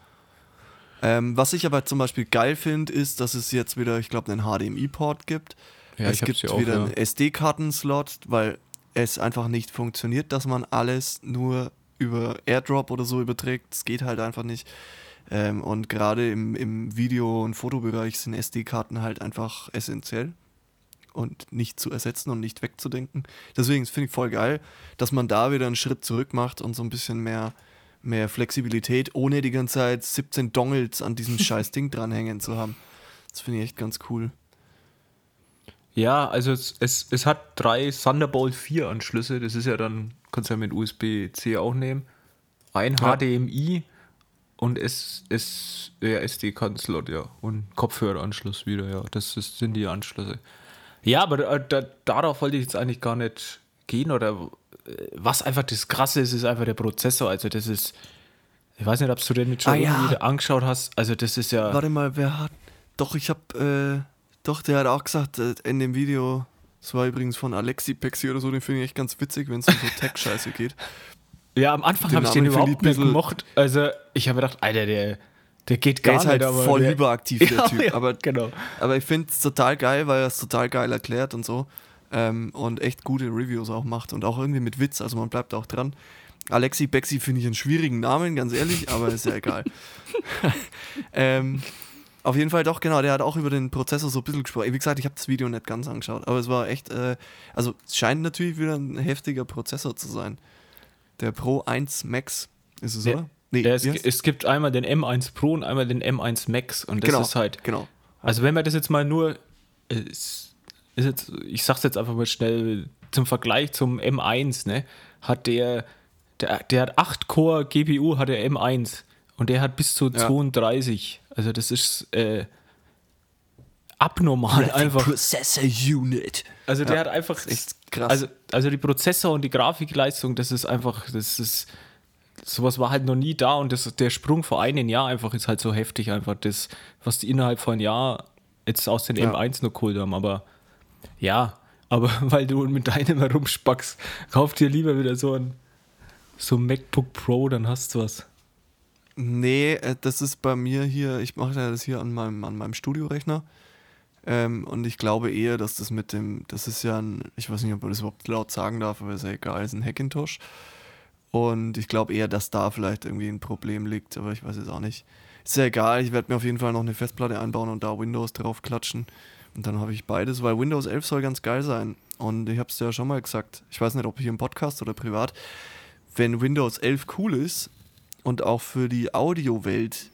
Ähm, was ich aber zum Beispiel geil finde, ist, dass es jetzt wieder, ich glaube, einen HDMI-Port gibt.
Ja,
es gibt
auch,
wieder
ja.
einen SD-Karten-Slot, weil es einfach nicht funktioniert, dass man alles nur über AirDrop oder so überträgt. Es geht halt einfach nicht. Ähm, und gerade im, im Video- und Fotobereich sind SD-Karten halt einfach essentiell und nicht zu ersetzen und nicht wegzudenken. Deswegen finde ich voll geil, dass man da wieder einen Schritt zurück macht und so ein bisschen mehr, mehr Flexibilität, ohne die ganze Zeit 17 Dongles an diesem scheiß Ding dranhängen zu haben. Das finde ich echt ganz cool.
Ja, also es, es, es hat drei Thunderbolt 4 Anschlüsse. Das ist ja dann, kannst du ja mit USB-C auch nehmen. Ein
Ja.
HDMI und es ist ja, SD-Karten-Slot, ja. Und Kopfhöreranschluss wieder, ja. Das ist, sind die Anschlüsse. Ja, aber da, da, darauf wollte ich jetzt eigentlich gar nicht gehen. Oder äh, was einfach das Krasse ist, ist einfach der Prozessor. Also das ist, ich weiß nicht, ob du den jetzt schon
Ah, ja.
angeschaut hast. Also das ist ja.
Warte mal, wer hat. Doch, ich hab. Äh, doch, der hat auch gesagt, äh, in dem Video. Das war übrigens von Alexi Pexi oder so, den finde ich echt ganz witzig, wenn es um so Tech-Scheiße geht.
Ja, am Anfang habe ich den
ich
überhaupt nicht gemocht. Also, ich habe gedacht, Alter, der, der geht
Der
gar
ist halt
nicht.
voll
der,
hyperaktiv, der
Ja,
Typ.
ja,
aber,
genau.
aber ich finde es total geil, weil er es total geil erklärt und so. Ähm, und echt gute Reviews auch macht und auch irgendwie mit Witz, also man bleibt auch dran. Alexi Bexi finde ich einen schwierigen Namen, ganz ehrlich, aber ist ja egal. ähm, auf jeden Fall doch, genau, der hat auch über den Prozessor so ein bisschen gesprochen. Wie gesagt, ich habe das Video nicht ganz angeschaut, aber es war echt, äh, also es scheint natürlich wieder ein heftiger Prozessor zu sein. Der Pro 1 Max ist es,
Der-
oder? Nee,
es, es gibt einmal den M1 Pro und einmal den M1 Max und das
genau,
ist halt.
genau.
Also wenn man das jetzt mal nur, äh, ist, ist jetzt, ich sag's jetzt einfach mal schnell zum Vergleich zum M1, ne, hat der, der, der hat 8 Core GPU, hat der M1 und der hat bis zu
Ja.
32. Also das ist äh, abnormal einfach.
Processor Unit.
Also der
Ja,
hat einfach
echt krass.
Also, also die Prozessor und die Grafikleistung, das ist einfach, das ist sowas war halt noch nie da und das, der Sprung vor einem Jahr einfach ist halt so heftig einfach das, was die innerhalb von einem Jahr jetzt aus den
Ja.
M1 noch geholt haben, aber ja, aber weil du mit deinem herumspackst, kauf dir lieber wieder so ein so ein MacBook Pro, dann hast du was.
Nee, äh, das ist bei mir hier, ich mache das hier an meinem, an meinem Studiorechner. Ähm, und ich glaube eher, dass das mit dem, das ist ja ein, ich weiß nicht, ob man das überhaupt laut sagen darf, aber ist ja egal, ist ein Hackintosh. Und ich glaube eher, dass da vielleicht irgendwie ein Problem liegt, aber ich weiß es auch nicht. Ist ja egal, ich werde mir auf jeden Fall noch eine Festplatte einbauen und da Windows drauf klatschen. Und dann habe ich beides, weil Windows 11 soll ganz geil sein. Und ich habe es ja schon mal gesagt, ich weiß nicht, ob hier im Podcast oder privat, wenn Windows 11 cool ist und auch für die Audiowelt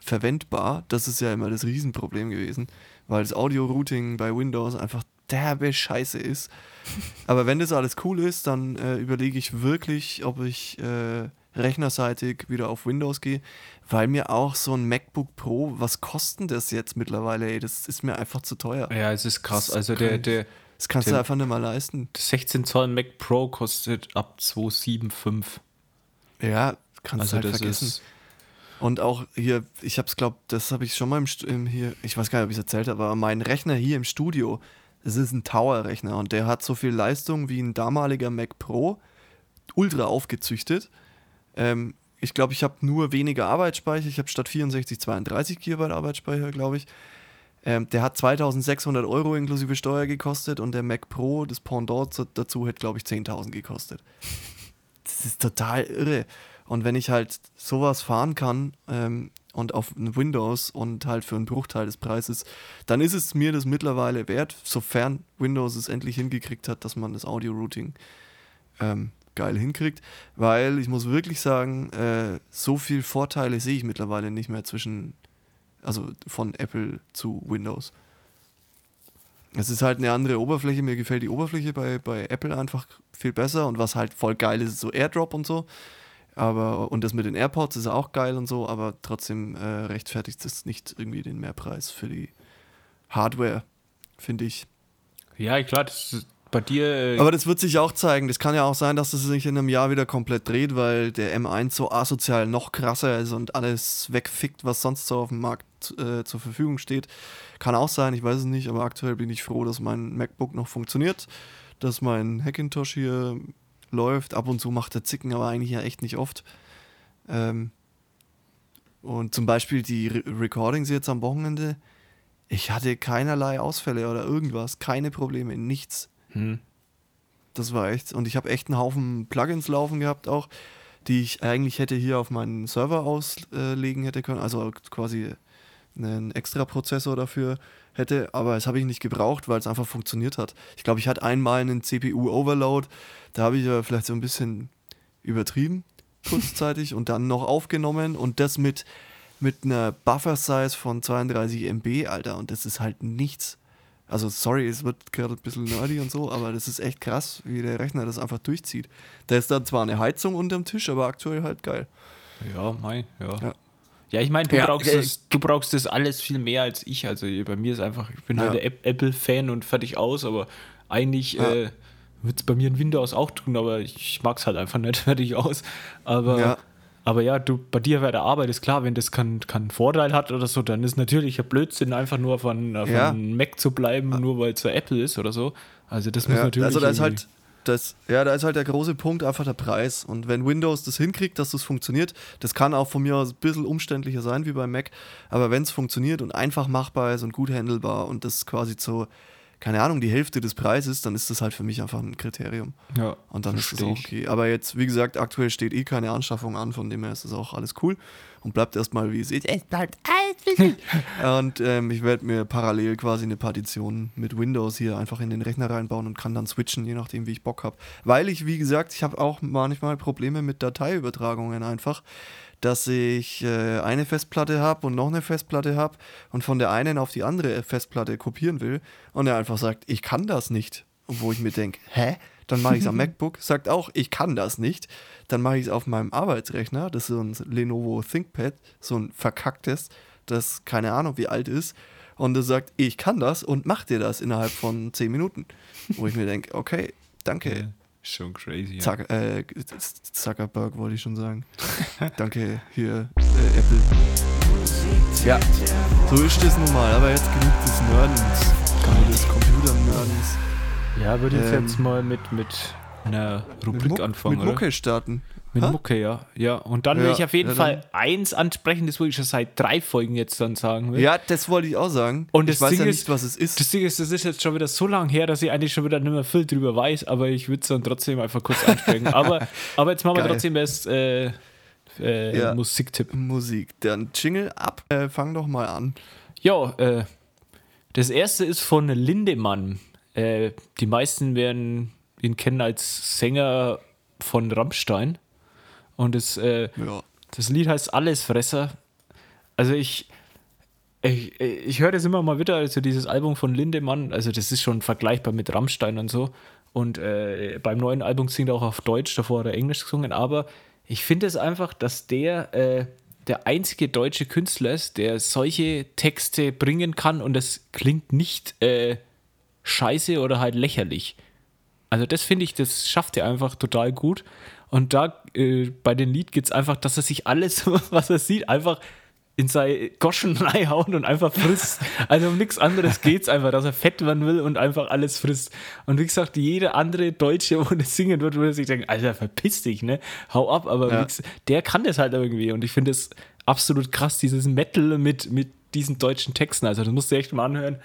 verwendbar, das ist ja immer das Riesenproblem gewesen, weil das Audio-Routing bei Windows einfach derbe Scheiße ist. Aber wenn das alles cool ist, dann äh, überlege ich wirklich, ob ich äh, rechnerseitig wieder auf Windows gehe, weil mir auch so ein MacBook Pro, was kostet das jetzt mittlerweile? Ey, das ist mir einfach zu teuer.
Ja, es ist krass.
Das
Also der, der
Das kannst du
der-
einfach nicht mal leisten.
16 Zoll Mac Pro kostet ab 275.
Ja, kannst
Also
halt vergessen. Und auch hier, ich habe es, glaube das habe ich schon mal im, im hier, ich weiß gar nicht, ob ich es erzählt habe, aber mein Rechner hier im Studio, das ist ein Tower-Rechner und der hat so viel Leistung wie ein damaliger Mac Pro, ultra aufgezüchtet. Ähm, ich glaube, ich habe nur weniger Arbeitsspeicher. Ich habe statt 64 32 GB Arbeitsspeicher, glaube ich. Ähm, der hat 2600 Euro inklusive Steuer gekostet und der Mac Pro, das Pendant zu- dazu, hätte, glaube ich, 10.000 gekostet. Das ist total irre. Und wenn ich halt sowas fahren kann ähm, und auf Windows und halt für einen Bruchteil des Preises, dann ist es mir das mittlerweile wert, sofern Windows es endlich hingekriegt hat, dass man das Audio-Routing ähm, geil hinkriegt. Weil ich muss wirklich sagen, äh, so viel Vorteile sehe ich mittlerweile nicht mehr zwischen, also von Apple zu Windows. Es ist halt eine andere Oberfläche. Mir gefällt die Oberfläche bei, bei Apple einfach viel besser und was halt voll geil ist, ist so AirDrop und so. Aber, und das mit den AirPods ist auch geil und so, aber trotzdem äh, rechtfertigt es nicht irgendwie den Mehrpreis für die Hardware, finde ich.
Ja, klar, das ist bei dir. äh,
Aber das wird sich auch zeigen. Das kann ja auch sein, dass es sich in einem Jahr wieder komplett dreht, weil der M1 so asozial noch krasser ist und alles wegfickt, was sonst so auf dem Markt äh, zur Verfügung steht. Kann auch sein, ich weiß es nicht, aber aktuell bin ich froh, dass mein MacBook noch funktioniert, dass mein Hackintosh hier läuft. Ab und zu macht er Zicken, aber eigentlich ja echt nicht oft. Ähm, und zum Beispiel die Re Recordings jetzt am Wochenende, ich hatte keinerlei Ausfälle oder irgendwas, keine Probleme, nichts.
hm.
Das war echt. Und ich habe echt einen Haufen Plugins laufen gehabt auch, die ich eigentlich hätte hier auf meinen Server auslegen hätte können. Also quasi einen extra Prozessor dafür hätte, aber das habe ich nicht gebraucht, weil es einfach funktioniert hat. Ich glaube, ich hatte einmal einen CPU-Overload, da habe ich ja vielleicht so ein bisschen übertrieben, kurzzeitig, und dann noch aufgenommen und das mit, mit einer Buffer-Size von 32 MB, Alter, und das ist halt nichts. Also sorry, es wird gerade ein bisschen nerdy und so, aber das ist echt krass, wie der Rechner das einfach durchzieht. Da ist dann zwar eine Heizung unterm Tisch, aber aktuell halt geil.
Ja, mein, ja.
Ja.
Ja, ich meine, du,
Ja,
brauchst
äh,
das, du brauchst das alles viel mehr als ich. Also bei mir ist einfach, ich bin
Ja.
halt der Apple-Fan und fertig aus, aber eigentlich
Ja.
äh, wird es bei mir in Windows auch tun, aber ich mag es halt einfach nicht fertig aus. Aber
Ja.
aber ja du, bei dir bei der Arbeit ist klar, wenn das keinen keinen Vorteil hat oder so, dann ist natürlich ein Blödsinn, einfach nur von, von
Ja.
Mac zu bleiben, nur weil es so Apple ist oder so. Also das muss
Ja,
natürlich.
also da ist halt das, ja, da ist halt der große Punkt einfach der Preis. Und wenn Windows das hinkriegt, dass das funktioniert, das kann auch von mir aus ein bisschen umständlicher sein wie beim Mac, aber wenn es funktioniert und einfach machbar ist und gut handelbar und das quasi zu keine Ahnung, die Hälfte des Preises, dann ist das halt für mich einfach ein Kriterium.
Ja,
Und dann ist es auch okay. Aber jetzt, wie gesagt, aktuell steht eh keine Anschaffung an, von dem her ist das auch alles cool und bleibt erstmal wie es ist. Es bleibt alles wie es ist. Und ähm, ich werde mir parallel quasi eine Partition mit Windows hier einfach in den Rechner reinbauen und kann dann switchen, je nachdem, wie ich Bock habe. Weil ich, wie gesagt, ich habe auch manchmal Probleme mit Dateiübertragungen einfach, dass ich äh, eine Festplatte habe und noch eine Festplatte habe und von der einen auf die andere Festplatte kopieren will und er einfach sagt, ich kann das nicht. Wo ich mir denke, hä? Dann mache ich es am MacBook, sagt auch, ich kann das nicht. Dann mache ich es auf meinem Arbeitsrechner, das ist so ein Lenovo ThinkPad, so ein verkacktes, das keine Ahnung wie alt ist. Und es sagt, ich kann das und macht dir das innerhalb von 10 Minuten. Wo ich mir denke, okay, danke.
Schon crazy. Ja.
Zuck, äh, Zuckerberg wollte ich schon sagen. Danke hier, äh, Apple. Ja, so ist das nun mal, aber jetzt genug des Nerdens, Geil. des Computernerdens.
Ja, würde ich
Ähm,
jetzt mal mit, mit einer Rubrik
Muck-
anfangen,
mit
oder?
Mucke starten.
Mit
Ha?
Mucke, ja. Ja, und dann will
Ja,
ich auf jeden
ja,
Fall eins ansprechen, das wo ich schon seit drei Folgen jetzt dann sagen will.
Ja, das wollte ich auch sagen.
Und
ich
das
weiß
Ding
ja
ist-
nicht, was es ist.
Das Ding ist, das ist jetzt schon wieder so lang her, dass ich eigentlich schon wieder nicht mehr viel drüber weiß, aber ich würde es dann trotzdem einfach kurz ansprechen. aber, aber jetzt machen wir
Geil.
trotzdem erst äh, äh,
Ja.
Musiktipp.
Musik. Dann Jingle ab. Äh, fang doch mal an.
Ja, äh, das erste ist von Lindemann. Äh, die meisten werden ihn kennen als Sänger von Rammstein. Und das, äh,
Ja.
das Lied heißt Allesfresser. Also ich, ich, ich höre das immer mal wieder, also dieses Album von Lindemann, also das ist schon vergleichbar mit Rammstein und so. Und äh, beim neuen Album singt er auch auf Deutsch, davor hat er Englisch gesungen, aber ich finde es einfach, dass der äh, der einzige deutsche Künstler ist, der solche Texte bringen kann und das klingt nicht äh, scheiße oder halt lächerlich. Also das finde ich, das schafft er einfach total gut. Und da äh, bei dem Lied geht es einfach, dass er sich alles, was er sieht, einfach in sein Goschen reinhaut und einfach frisst. Also um nichts anderes geht es einfach, dass er fett werden will und einfach alles frisst. Und wie gesagt, jeder andere Deutsche, wo das singen wird, würde sich denken, Alter, verpiss dich, ne? Hau ab. Aber
Ja.
der kann das halt irgendwie. Und ich finde es absolut krass, dieses Metal mit, mit diesen deutschen Texten. Also das musst du echt mal anhören.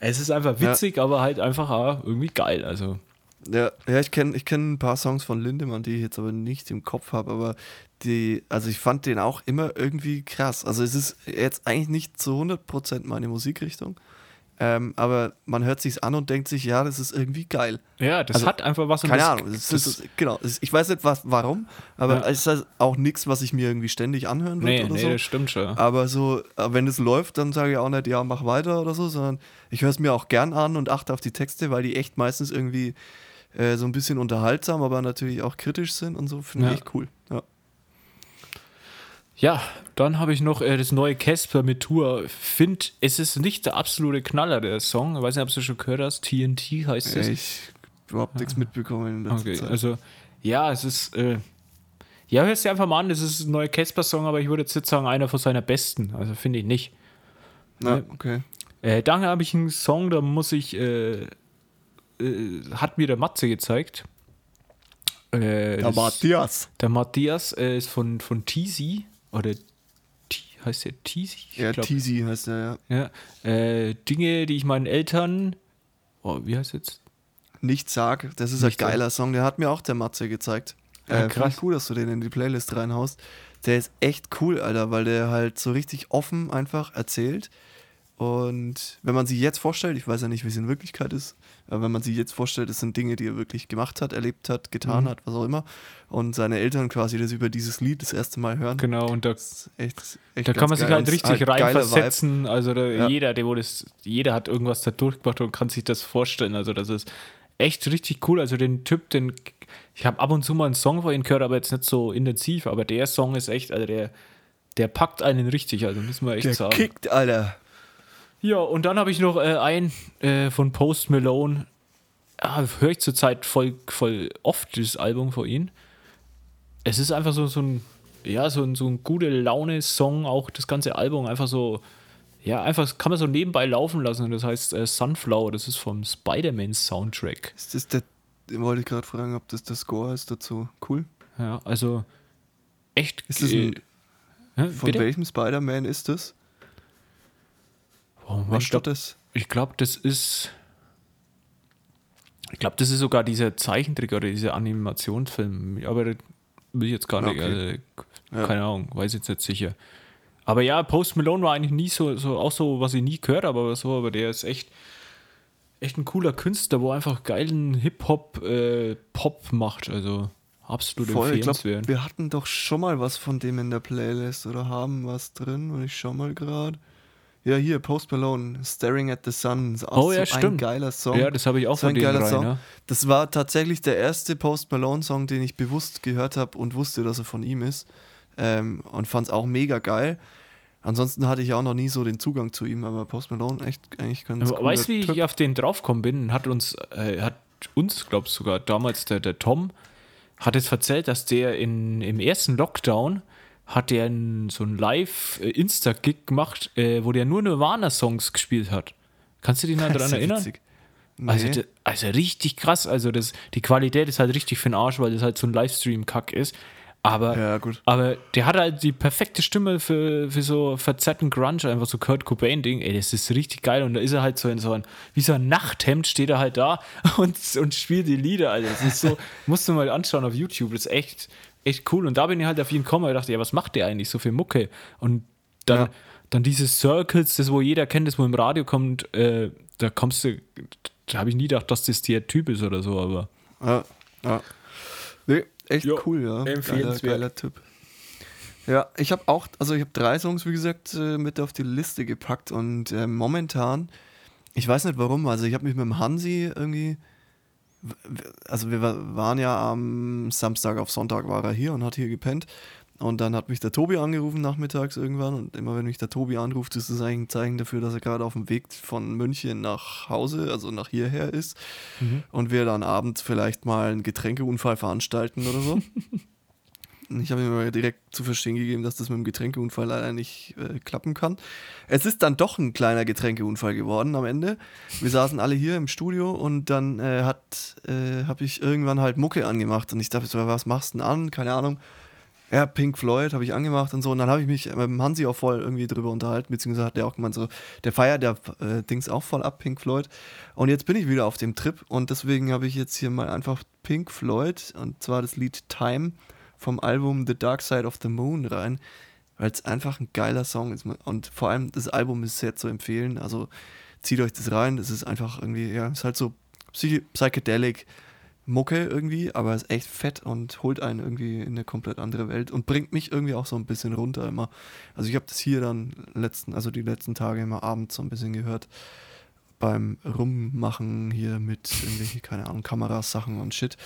Es ist einfach
Ja.
witzig, aber halt einfach ah, irgendwie geil. Also
Ja, ja ich kenne ich kenn ein paar Songs von Lindemann, die ich jetzt aber nicht im Kopf habe, aber die, also ich fand den auch immer irgendwie krass. Also es ist jetzt eigentlich nicht zu 100% meine Musikrichtung, ähm, aber man hört sich's an und denkt sich, ja, das ist irgendwie geil.
Ja, das
Also,
hat einfach was.
Keine
das,
Ahnung,
das,
es ist, genau. ich weiß nicht, was, warum, aber
Ja.
es ist halt auch nichts, was ich mir irgendwie ständig anhören will
nee,
oder
nee,
so.
das stimmt schon.
Aber so, wenn es läuft, dann sage ich auch nicht, ja, mach weiter oder so, sondern ich höre es mir auch gern an und achte auf die Texte, weil die echt meistens irgendwie äh, so ein bisschen unterhaltsam, aber natürlich auch kritisch sind und so, finde
Ja.
ich cool. Ja.
Ja, dann habe ich noch äh, das neue Casper mit Tour. Finde, es ist nicht der absolute Knaller, der Song. Ich weiß nicht, ob du schon gehört hast. TNT heißt es.
Ich habe überhaupt nichts mitbekommen in letzter
Okay,
Zeit.
also ja, es ist. Äh, ja, hörst dir einfach mal an, es ist ein neuer Casper-Song, aber ich würde jetzt nicht sagen, einer von seiner besten. Also finde ich nicht.
ja, okay.
Äh, dann habe ich einen Song, da muss ich. Äh, äh, hat mir der Matze gezeigt. Äh, das-
Matthias.
Der Matthias äh, ist von, von Teasy. Oder T heißt der Teasy?
Ja, Teasy heißt der, ja.
Ja, äh, Dinge, die ich meinen Eltern. Oh, wie heißt jetzt?
Nicht sag, das ist ein
Nicht sag.
geiler Song, der hat mir auch der Matze gezeigt.
Ja,
äh, Finde
krass.
gut, dass du den in die Playlist reinhaust. Der ist echt cool, Alter, weil der halt so richtig offen einfach erzählt. Und wenn man sich jetzt vorstellt, ich weiß ja nicht, wie es in Wirklichkeit ist, wenn man sich jetzt vorstellt, das sind Dinge, die er wirklich gemacht hat, erlebt hat, getan
Mhm.
hat, was auch immer, und seine Eltern quasi das über dieses Lied das erste Mal hören.
Genau, und da,
echt, echt
da kann man sich halt richtig
Vibe.
reinversetzen. Also da,
Ja.
jeder, der wo das, jeder hat irgendwas da durchgemacht und kann sich das vorstellen. Also das ist echt richtig cool. Also den Typ, den ich habe ab und zu mal einen Song von ihm gehört, aber jetzt nicht so intensiv. Aber der Song ist echt, also der, der packt einen richtig. Also muss man echt
Der
sagen.
kickt, Alter.
Ja, und dann habe ich noch äh, einen äh, von Post Malone. Ja, höre ich zurzeit voll, voll oft das Album von ihm. Es ist einfach so, so ein, ja, so ein, so ein gute Laune-Song, auch das ganze Album einfach so, ja, einfach kann man so nebenbei laufen lassen. Und das heißt äh, Sunflower, das ist vom Spider-Man-Soundtrack.
Ist das der, wollte ich gerade fragen, ob das der Score ist dazu. Cool.
Ja, also echt.
Ist das ein,
äh,
von
bitte?
welchem Spider-Man ist das?
Oh,
Weißt
ich
du
glaube,
das?
ich glaub, das ist. Ich glaube, das ist sogar dieser Zeichentrick oder dieser Animationsfilm. Aber das will ich jetzt gar nicht.
Okay.
Also, keine Ahnung, weiß jetzt nicht sicher. Aber ja, Post Malone war eigentlich nie so, so auch so, was ich nie gehört habe, aber so, aber der ist echt, echt ein cooler Künstler, wo einfach geilen Hip-Hop, äh, Pop macht. Also absolut
Voll, ich glaube,
empfehlenswert.
wir hatten doch schon mal was von dem in der Playlist oder haben was drin und ich schau mal gerade. Ja, hier, Post Malone, Staring at the Sun. Ist auch
Oh, ja,
so ein
stimmt.
geiler Song.
Ja, das habe ich auch
so
von
ein geiler
rein,
Song.
ja.
Das war tatsächlich der erste Post Malone-Song, den ich bewusst gehört habe und wusste, dass er von ihm ist. Ähm, und fand es auch mega geil. Ansonsten hatte ich auch noch nie so den Zugang zu ihm, aber Post Malone echt eigentlich ganz
Aber weißt du, wie ich auf den draufgekommen bin? Hat uns, äh, hat uns, glaubst sogar damals der, der Tom, hat jetzt erzählt, dass der in, im ersten Lockdown hat der ein, so ein Live-Insta-Gig gemacht, äh, wo der nur Nirvana-Songs gespielt hat. Kannst du dich noch daran erinnern?
witzig.
Also,
Nee.
d- also richtig krass. Also das, die Qualität ist halt richtig für den Arsch, weil das halt so ein Livestream-Kack ist. Aber,
Ja, gut.
aber der hat halt die perfekte Stimme für, für so verzerrten Grunge, einfach so Kurt Cobain-Ding. Ey, das ist richtig geil. Und da ist er halt so in so ein, wie so ein Nachthemd steht er halt da und, und spielt die Lieder. Also das ist so, musst du mal anschauen auf YouTube. Das ist echt, echt cool. Und da bin ich halt auf ihn gekommen und dachte, ja, was macht der eigentlich so für Mucke? Und dann,
Ja.
dann diese Circles, das wo jeder kennt, das wo im Radio kommt, äh, da kommst du, da habe ich nie gedacht, dass das der Typ ist oder so, aber
Ja, ja. Nee, echt
Jo,
cool, ja. Geiler,
empfehlenswert.
geiler Typ. Ja, ich habe auch, also ich habe drei Songs, wie gesagt, äh, mit auf die Liste gepackt und äh, momentan, ich weiß nicht warum, also ich habe mich mit dem Hansi irgendwie, also wir wa- waren ja am Samstag auf Sonntag war er hier und hat hier gepennt. Und dann hat mich der Tobi angerufen nachmittags irgendwann. Und immer wenn mich der Tobi anruft, ist das eigentlich ein Zeichen dafür, dass er gerade auf dem Weg von München nach Hause, also nach hierher ist. Und wir dann abends vielleicht mal einen Getränkeunfall veranstalten oder so. Ich habe ihm mal direkt zu verstehen gegeben, dass das mit dem Getränkeunfall leider nicht äh, klappen kann. Es ist dann doch ein kleiner Getränkeunfall geworden am Ende. Wir saßen alle hier im Studio und dann äh, äh, habe ich irgendwann halt Mucke angemacht und ich dachte, so, was machst du denn an? Keine Ahnung. Ja, Pink Floyd habe ich angemacht und so. Und dann habe ich mich mit dem Hansi auch voll irgendwie drüber unterhalten, beziehungsweise hat der auch gemeint, so, der feiert der äh, Dings auch voll ab, Pink Floyd. Und jetzt bin ich wieder auf dem Trip und deswegen habe ich jetzt hier mal einfach Pink Floyd und zwar das Lied Time vom Album The Dark Side of the Moon rein, weil es einfach ein geiler Song ist. Und vor allem das Album ist sehr zu empfehlen. Also zieht euch das rein. Es ist einfach irgendwie, ja, ist halt so Psych Psychedelic. Mucke irgendwie, aber ist echt fett und holt einen irgendwie in eine komplett andere Welt und bringt mich irgendwie auch so ein bisschen runter immer. Also ich habe das hier dann letzten, also die letzten Tage immer abends so ein bisschen gehört beim Rummachen hier mit irgendwelchen, keine Ahnung, Kameras, Sachen und Shit.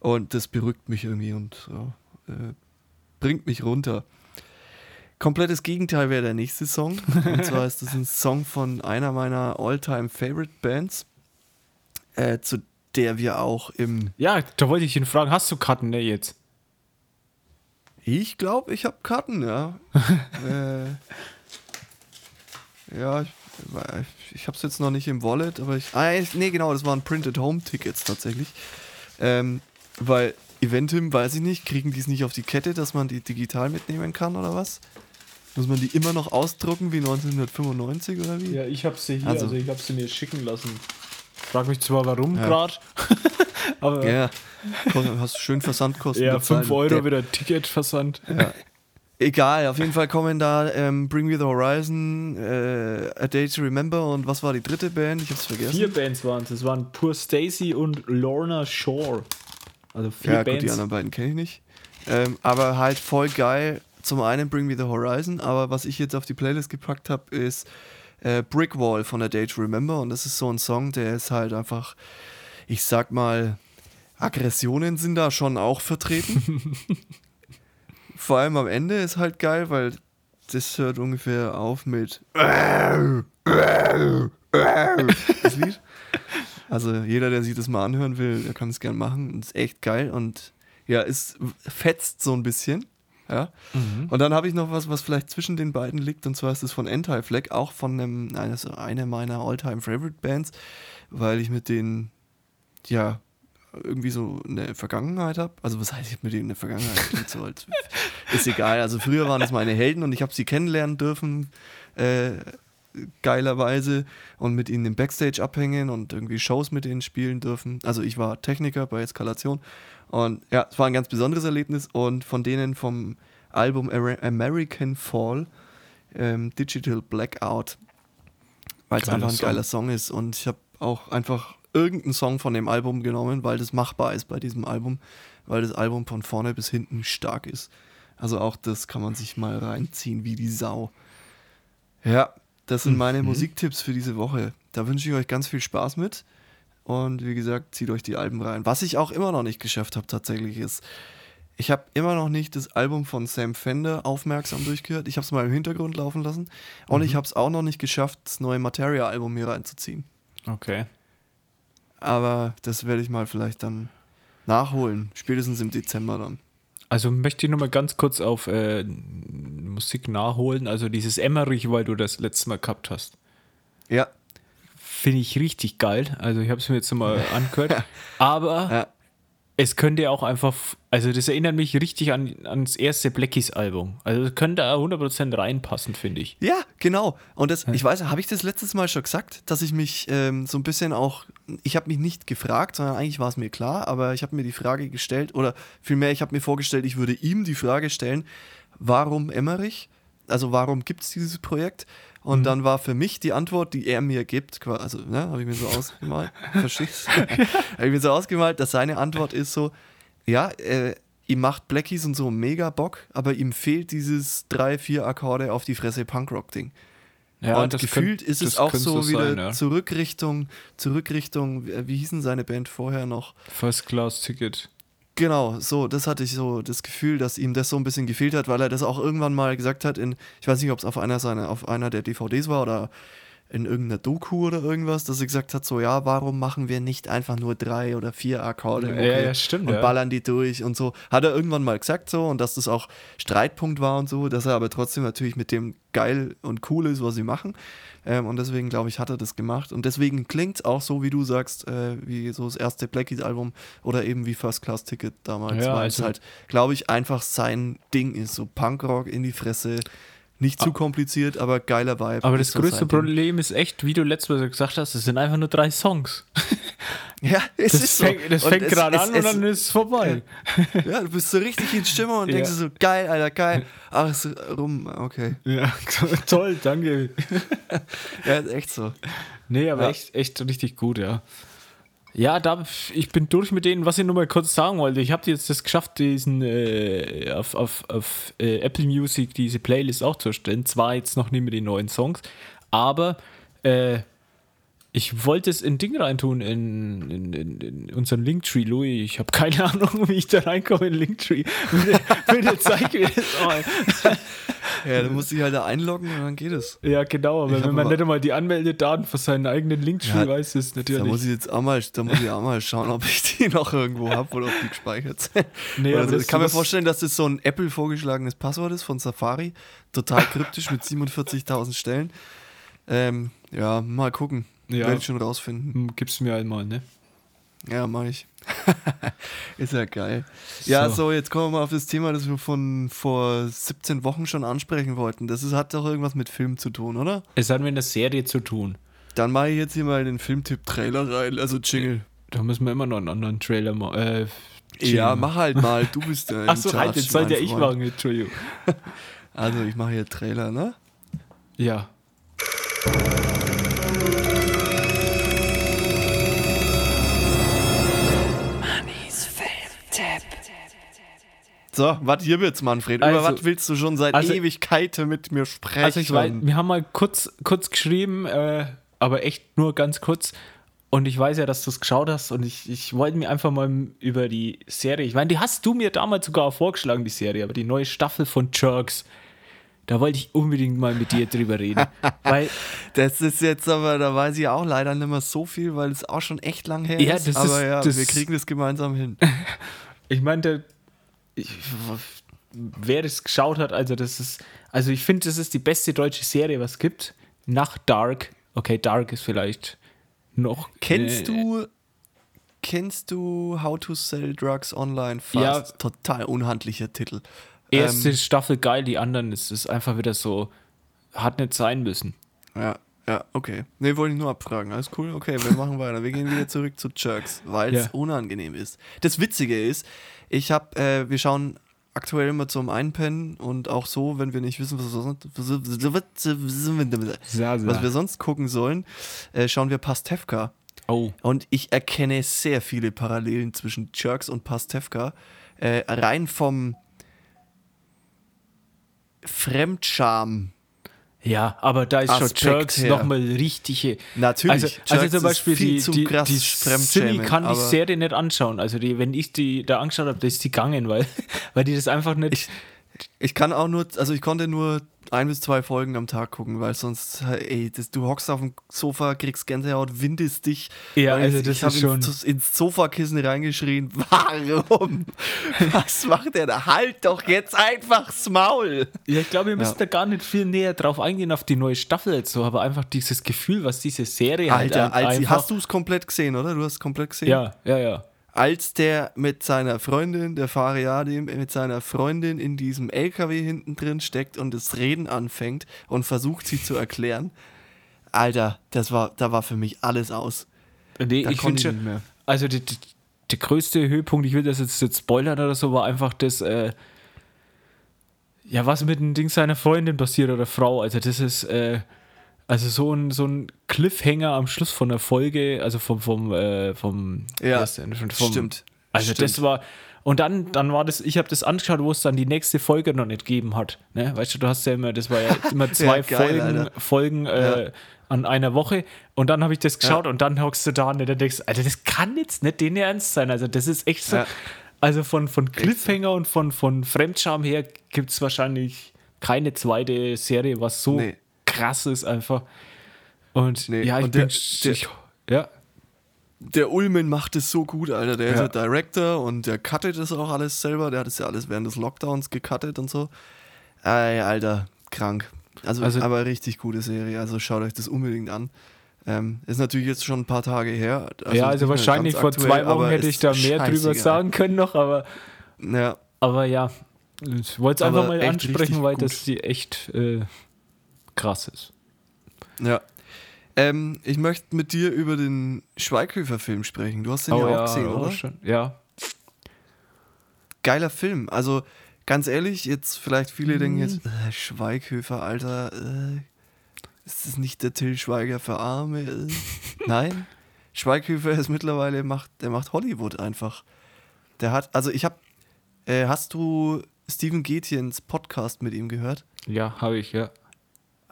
Und das beruhigt mich irgendwie und ja, äh, bringt mich runter. Komplettes Gegenteil wäre der nächste Song. Und zwar ist das ein Song von einer meiner all-time favorite Bands, äh, zu der wir auch im.
ja, da wollte ich ihn fragen, hast du Karten ne, jetzt?
Ich glaube, ich habe Karten, ja. äh, ja, ich, ich habe es jetzt noch nicht im Wallet, aber ich. Ah, nee, genau, das waren Printed Home Tickets tatsächlich. Ähm, weil Eventim, weiß ich nicht, kriegen die es nicht auf die Kette, dass man die digital mitnehmen kann oder was? Muss man die immer noch ausdrucken wie 1995 oder wie?
Ja, ich habe sie hier,
Also-
also, ich habe sie mir schicken lassen. Frag mich zwar warum
Ja.
gerade, aber
Ja, hast schön Versandkosten.
ja,
bezahlt,
5 Euro
Depp.
wieder Ticketversand.
Egal, auf jeden Fall kommen da ähm, Bring Me the Horizon, äh, A Day to Remember und was war die dritte Band? Ich hab's vergessen.
Vier Bands waren es. Es waren Poor Stacy und Lorna Shore. Also vier
ja, gut, die
Bands.
anderen beiden kenne ich nicht. Ähm, aber halt voll geil. Zum einen Bring Me the Horizon, aber was ich jetzt auf die Playlist gepackt habe, ist äh, Brick Wall von A Day to Remember und das ist so ein Song, der ist halt einfach, ich sag mal, Aggressionen sind da schon auch vertreten. Vor allem am Ende ist halt geil, weil das hört ungefähr auf mit das Lied. Also jeder, der sich das mal anhören will, der kann es gern machen. Und ist echt geil und ja, es fetzt so ein bisschen. Ja. Und dann habe ich noch was, was vielleicht zwischen den beiden liegt, und zwar ist es von Anti-Flag, auch von einem, eines, einer meiner all-time favorite Bands, weil ich mit denen, ja, irgendwie so eine Vergangenheit habe. Also was heißt ich mit denen eine Vergangenheit? So, ist egal. Also früher waren es meine Helden und ich habe sie kennenlernen dürfen. Äh, geilerweise und mit ihnen im Backstage abhängen und irgendwie Shows mit ihnen spielen dürfen. Also ich war Techniker bei Eskalation und ja, es war ein ganz besonderes Erlebnis und von denen vom Album American Fall ähm, Digital Blackout, weil es einfach ein
Song.
geiler Song ist und ich habe auch einfach irgendeinen Song von dem Album genommen, weil das machbar ist bei diesem Album, weil das Album von vorne bis hinten stark ist. Also auch das kann man sich mal reinziehen wie die Sau. Ja, das sind meine Musiktipps für diese Woche. Da wünsche ich euch ganz viel Spaß mit. Und wie gesagt, zieht euch die Alben rein. Was ich auch immer noch nicht geschafft habe, tatsächlich ist, ich habe immer noch nicht das Album von Sam Fender aufmerksam durchgehört. Ich habe es mal im Hintergrund laufen lassen. Und ich habe es auch noch nicht geschafft, das neue Materia-Album hier reinzuziehen.
Okay.
Aber das werde ich mal vielleicht dann nachholen. Spätestens im Dezember dann.
Also möchte ich nochmal ganz kurz auf äh, Musik nachholen. Also dieses Emmerich, weil du das letzte Mal gehabt hast.
Ja,
Finde ich richtig geil. Also ich habe es mir jetzt mal angehört. Aber
Ja.
es könnte auch einfach, also das erinnert mich richtig an, ans erste Blackies Album. Also das könnte da 100% reinpassen, finde ich.
Ja, genau. Und das, ich weiß, habe ich das letztes Mal schon gesagt, dass ich mich ähm, so ein bisschen auch, ich habe mich nicht gefragt, sondern eigentlich war es mir klar, aber ich habe mir die Frage gestellt, oder vielmehr, ich habe mir vorgestellt, ich würde ihm die Frage stellen, warum Emmerich? Also warum gibt es dieses Projekt? Und dann war für mich die Antwort, die er mir gibt, also ne, habe ich mir so ausgemalt, verstehst du? habe ich mir so ausgemalt, dass seine Antwort ist so, ja, äh, ihm macht Blackies und so mega Bock, aber ihm fehlt dieses drei, vier Akkorde auf die Fresse Punkrock-Ding. Und
das
gefühlt
könnt-
ist es auch so, wieder
sein, ja.
zurück Richtung, zurück Richtung, wie wie hießen seine Band vorher noch?
First Class Ticket.
Genau, so, das hatte ich so das Gefühl, dass ihm das so ein bisschen gefehlt hat, weil er das auch irgendwann mal gesagt hat in, ich weiß nicht, ob es auf einer seiner, auf einer der DVDs war oder in irgendeiner Doku oder irgendwas, dass er gesagt hat, so, ja, warum machen wir nicht einfach nur drei oder vier Akkorde
Ja, ja, stimmt,
und
ja.
ballern die durch und so. Hat er irgendwann mal gesagt so und dass das auch Streitpunkt war und so, dass er aber trotzdem natürlich mit dem geil und cool ist, was sie machen. Ähm, und deswegen, glaube ich, hat er das gemacht. Und deswegen klingt es auch so, wie du sagst, äh, wie so das erste Blackies-Album oder eben wie First Class Ticket damals,
Ja,
weil es
also-
halt, glaube ich, einfach sein Ding ist. So Punkrock in die Fresse. Nicht zu kompliziert, aber geiler Vibe.
Aber das
so
größte. Problem ist echt, wie du letztes Mal gesagt hast, es sind einfach nur drei Songs.
Ja, es
Das
ist so.
fängt, das
Und
fängt gerade an
es-
und dann ist es vorbei.
Ja, du bist so richtig in Stimmung und
Ja.
denkst so, geil, Alter, geil. Ach, ist rum, okay.
Ja, toll, danke.
Ja, ist echt so.
Nee, aber
Ja.
echt, echt richtig gut, ja. Ja, da, ich bin durch mit denen, was ich nur mal kurz sagen wollte. Ich habe jetzt das geschafft, diesen äh, auf, auf, auf äh, Apple Music diese Playlist auch zu erstellen. Zwar jetzt noch nicht mit den neuen Songs, aber äh, ich wollte es in Ding reintun, in, in, in, in unseren Linktree, Louis. Ich habe keine Ahnung, wie ich da reinkomme in Linktree. Bitte, bitte zeig mir das mal.
Ja, du musst dich halt da einloggen und dann geht es.
Ja, genau, aber
Ich
wenn man nicht einmal die Anmeldedaten für seinen eigenen Linktree
Ja,
weiß, ist
Da
natürlich.
muss ich jetzt auch mal, da muss ich auch mal schauen, ob ich die noch irgendwo habe oder ob die gespeichert sind.
Nee,
Oder
aber
so.
das-
ich kann mir vorstellen, dass das so ein Apple vorgeschlagenes Passwort ist von Safari. Total kryptisch mit 47.000 Stellen. Ähm, ja, mal gucken.
Ja.
Werde ich schon rausfinden.
Hm, Gib's mir einmal, ne?
Ja, mach ich. ist ja geil. Ja,
So.
so. jetzt kommen wir mal auf das Thema, das wir von vor 17 Wochen schon ansprechen wollten. Das ist, hat doch irgendwas mit Film zu tun, oder?
Es hat mit einer Serie zu tun.
Dann mache ich jetzt hier mal den Filmtipp-Trailer rein, also Jingle.
Da müssen wir immer noch einen anderen Trailer machen. Äh,
Ja, mach halt mal, du bist der.
Achso, halt, jetzt sollte ja ich machen, Entschuldigung.
Also, ich mache hier Trailer, ne?
Ja.
So, was hier wird's, Manfred? Über
Also-
was willst du schon seit
also-
Ewigkeiten mit mir sprechen?
Also ich weiß, wir haben mal kurz, kurz geschrieben, äh, aber echt nur ganz kurz. Und ich weiß ja, dass du es geschaut hast und ich, ich wollte mir einfach mal über die Serie, ich meine, die hast du mir damals sogar vorgeschlagen, die Serie, aber die neue Staffel von Jerks, da wollte ich unbedingt mal mit dir drüber reden. weil,
Das ist jetzt aber, da weiß ich auch leider nicht mehr so viel, weil es auch schon echt lang her
Ja,
ist.
das
aber
ist-
ja,
das-
wir kriegen das gemeinsam hin.
ich meinte, ich, wer das geschaut hat, also das ist, also ich finde, das ist die beste deutsche Serie, was es gibt. Nach Dark. Okay, Dark ist vielleicht noch.
Kennst
äh,
du, kennst du How to Sell Drugs Online Fast?
Ja.
Total unhandlicher Titel.
Erste
Ähm,
Staffel geil, die anderen ist, ist einfach wieder so, hat nicht sein müssen.
Ja, ja, okay. Nee, wollte ich nur abfragen. Alles cool, okay, wir machen weiter. Wir gehen wieder zurück zu Jerks, weil es
Ja.
unangenehm ist. Das Witzige ist, ich habe, äh, wir schauen aktuell immer zum Einpennen und auch so, wenn wir nicht wissen, was wir sonst, was wir sonst gucken sollen, äh, schauen wir Pastewka.
Oh.
Und ich erkenne sehr viele Parallelen zwischen Jerks und Pastewka. Äh, rein vom Fremdscham.
Ja, aber da ist
Aspekt
schon Jerks nochmal richtige.
Natürlich,
Also, also zum Beispiel die,
zu
die,
krass
die Silly kann
aber-
Serie nicht anschauen. Also die, wenn ich die da angeschaut habe, da ist die gegangen, weil, weil die das einfach nicht.
Ich kann auch nur, also ich konnte nur ein bis zwei Folgen am Tag gucken, weil sonst, ey, das, du hockst auf dem Sofa, kriegst Gänsehaut, windest dich.
Ja, also das
ich
ist schon-
ins, ins Sofakissen reingeschrien, warum? Was macht der da? Halt doch jetzt einfach's Maul!
ja, ich glaube, wir müssen
Ja.
da gar nicht viel näher drauf eingehen auf die neue Staffel jetzt so, aber einfach dieses Gefühl, was diese Serie halt
Alter, als,
einfach.
hast du es komplett gesehen, oder? Du hast es komplett gesehen?
Ja, ja, ja.
Als der mit seiner Freundin, der Fariadi, mit seiner Freundin in diesem LKW hinten drin steckt und das Reden anfängt und versucht sie zu erklären. Alter, das war, da war für mich alles aus.
Nee,
Da
ich
konnte
schon,
nicht mehr.
also die, die, der größte Höhepunkt, ich will das jetzt, jetzt spoilern oder so, war einfach das, äh, ja, was mit dem Ding seiner Freundin passiert oder Frau. Also das ist, äh, also so ein, so ein Cliffhanger am Schluss von der Folge, also vom, vom, äh, vom,
Ja,
denn, vom,
stimmt.
Also
Stimmt.
das war, und dann, dann war das, ich habe das angeschaut, wo es dann die nächste Folge noch nicht gegeben hat. Ne? Weißt du, du hast ja immer, das war ja immer zwei
Ja, geil,
Folgen,
Alter.
Folgen äh,
Ja.
an einer Woche und dann habe ich das geschaut und dann hockst du da und dann denkst, Alter, das kann jetzt nicht den Ernst sein. Also das ist echt so,
Ja.
also von, von Cliffhanger und von, von Fremdscham her gibt es wahrscheinlich keine zweite Serie, was so
Nee.
Krass ist einfach. Und
Nee,
ja, ich
und
bin,
der- der-
ich, ja,
Der Ulmen macht es so gut, Alter. Der ist
Ja.
ja Director und der cuttet das auch alles selber. Der hat es ja alles während des Lockdowns gecuttet und so. Ey, Alter, krank. Also,
Also-
aber richtig gute Serie. Also schaut euch das unbedingt an. Ähm, ist natürlich jetzt schon ein paar Tage her.
ja,
nicht
also wahrscheinlich vor
aktuell,
zwei Wochen hätte
ist
ich da mehr drüber sagen können noch, aber
Ja,
Aber ja, ich wollte es einfach mal ansprechen, weil
gut.
das die echt äh, krass ist.
ja. Ähm, ich möchte mit dir über den Schweighöfer-Film sprechen. Du hast den ja auch gesehen,
oh,
oder?
schon. Ja.
Geiler Film. Also, ganz ehrlich, jetzt vielleicht viele
Mhm.
denken jetzt, äh, Schweighöfer, Alter, äh, ist das nicht der Till Schweiger für Arme? Äh. Nein. Schweighöfer ist mittlerweile, macht, der macht Hollywood einfach. Der hat, also ich hab, äh, hast du Steven Gätjens Podcast mit ihm gehört?
Ja, habe ich, ja.